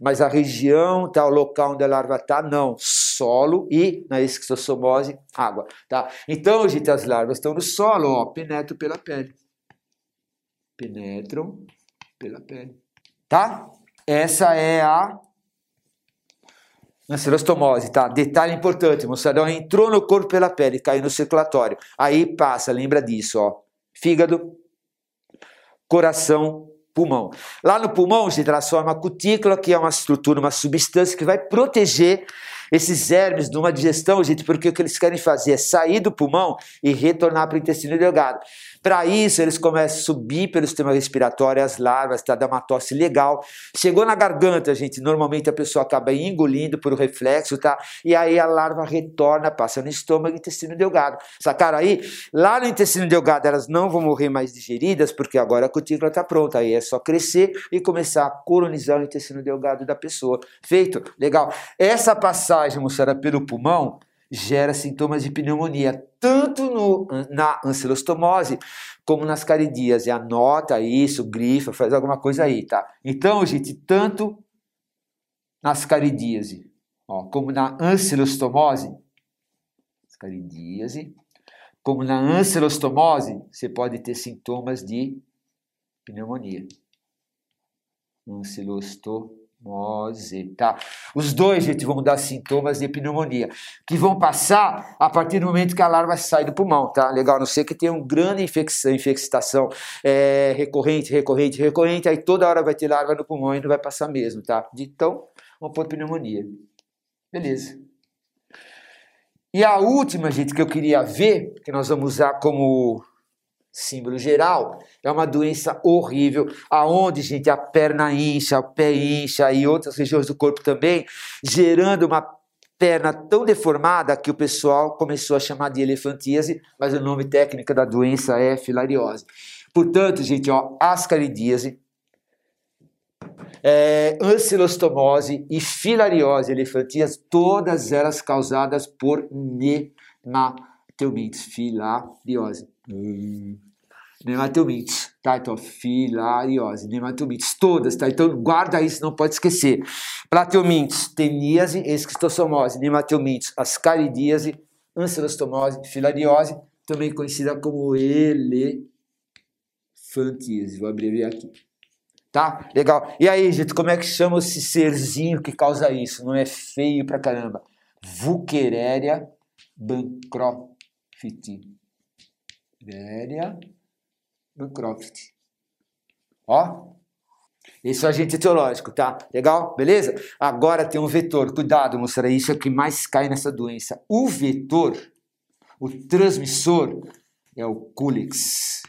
Mas a região, tá, o local onde a larva está, não. Solo e, na esquistossomose, água. Tá? Então, gente, as larvas estão no solo, ó, penetram pela pele. Penetram pela pele. Tá? Essa é a Ancelostomose, tá? Detalhe importante, moçada, entrou no corpo pela pele, caiu no circulatório. Aí passa, lembra disso, ó. Fígado, coração, pulmão. Lá no pulmão, gente, ela forma a cutícula, que é uma estrutura, uma substância que vai proteger esses hermes de uma digestão, gente, porque o que eles querem fazer é sair do pulmão e retornar para o intestino delgado. Para isso, eles começam a subir pelo sistema respiratório, as larvas, tá? dá uma tosse legal. Chegou na garganta, gente, normalmente a pessoa acaba engolindo por reflexo, tá? E aí a larva retorna, passa no estômago e intestino delgado. Sacaram aí? Lá no intestino delgado elas não vão morrer mais digeridas, porque agora a cutícula está pronta. Aí é só crescer e começar a colonizar o intestino delgado da pessoa. Feito? Legal. Essa passagem, moçada, pelo pulmão, gera sintomas de pneumonia, tanto no, na ancilostomose como nas caridias. E anota isso, grifa, faz alguma coisa aí, tá? Então, gente, tanto nas caridíase, ó, como na ancilostomose, caridíase, como na ancilostomose, você pode ter sintomas de pneumonia. Ancilostomose Mose, tá? Os dois, gente, vão dar sintomas de pneumonia, que vão passar a partir do momento que a larva sai do pulmão, tá? Legal, não sei que tem uma grande infecção, infestação é, recorrente, recorrente, recorrente, aí toda hora vai ter larva no pulmão e não vai passar mesmo, tá? Então, vamos pôr pneumonia. Beleza. E a última, gente, que eu queria ver, que nós vamos usar como símbolo geral, é uma doença horrível, aonde, gente, a perna incha, o pé incha e outras regiões do corpo também, gerando uma perna tão deformada que o pessoal começou a chamar de elefantíase, mas o nome técnico da doença é filariose. Portanto, gente, ó, ascaridíase, é, ancilostomose e filariose elefantíase, todas elas causadas por nematelmintes, filariose. Hum. Nematomites, tá? Então, filariose, nematomites, todas, tá? Então, guarda isso, não pode esquecer. Plateumintes, teníase, esquistossomose, nematomites, ascaridíase, ancilostomose, filariose, também conhecida como elefantíase. Vou abreviar aqui. Tá? Legal. E aí, gente, como é que chama esse serzinho que causa isso? Não é feio pra caramba. Vuqueréria bancrofiti. Velha no croft. Ó, esse é agente etiológico, tá? Legal? Beleza? Agora tem um vetor. Cuidado, moçada, isso é o que mais cai nessa doença. O vetor, o transmissor, é o Culix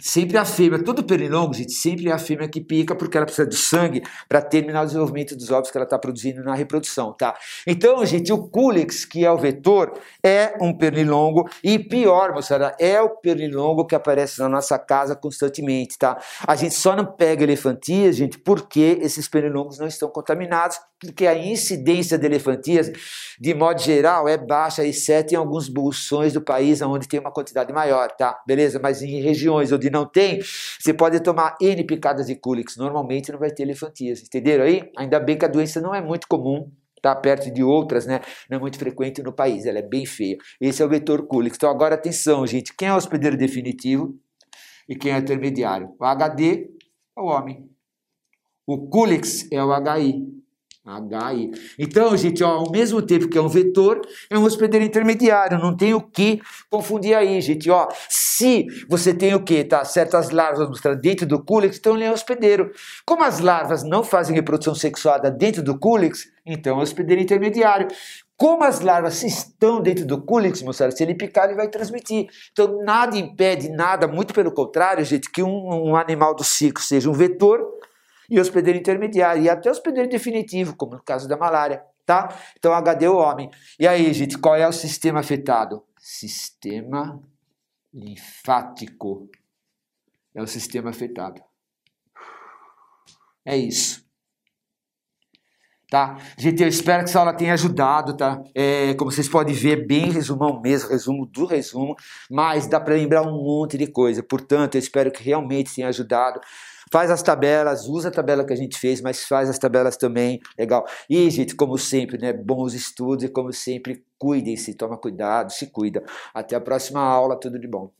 sempre a fêmea, todo pernilongo, gente, sempre é a fêmea que pica porque ela precisa de sangue para terminar o desenvolvimento dos ovos que ela está produzindo na reprodução, tá? Então, gente, o Culex, que é o vetor, é um pernilongo e pior, moçada, é o pernilongo que aparece na nossa casa constantemente, tá? A gente só não pega elefantias, gente, porque esses pernilongos não estão contaminados, porque a incidência de elefantias, de modo geral, é baixa, exceto em alguns bolsões do país onde tem uma quantidade maior, tá? Beleza? Mas em regiões onde não tem, você pode tomar N picadas de Culix. Normalmente não vai ter elefantias, entenderam aí? Ainda bem que a doença não é muito comum, tá perto de outras, né? Não é muito frequente no país, ela é bem feia. Esse é o vetor Culix. Então agora atenção, gente, quem é o hospedeiro definitivo e quem é o intermediário? O HD é o homem. O Culix é o HI. HI. Então, gente, ó, ao mesmo tempo que é um vetor, é um hospedeiro intermediário. Não tem o que confundir aí, gente. Ó, se você tem o que, tá? Certas larvas dentro do cúlix, então ele é hospedeiro. Como as larvas não fazem reprodução sexuada dentro do cúlix, então é hospedeiro intermediário. Como as larvas estão dentro do cúlix, moçada, se ele picar, ele vai transmitir. Então, nada impede, nada, muito pelo contrário, gente, que um, um animal do ciclo seja um vetor e hospedeiro intermediário, e até hospedeiro definitivo, como no caso da malária, tá? Então, HD é o homem. E aí, gente, qual é o sistema afetado? Sistema linfático. É o sistema afetado. É isso. Tá? Gente, eu espero que essa aula tenha ajudado, tá? É, como vocês podem ver, bem resumão mesmo, resumo do resumo, mas dá para lembrar um monte de coisa. Portanto, eu espero que realmente tenha ajudado. Faz as tabelas, usa a tabela que a gente fez, mas faz as tabelas também, legal. E, gente, como sempre, né, bons estudos e como sempre, cuidem-se, toma cuidado, se cuida. Até a próxima aula, tudo de bom.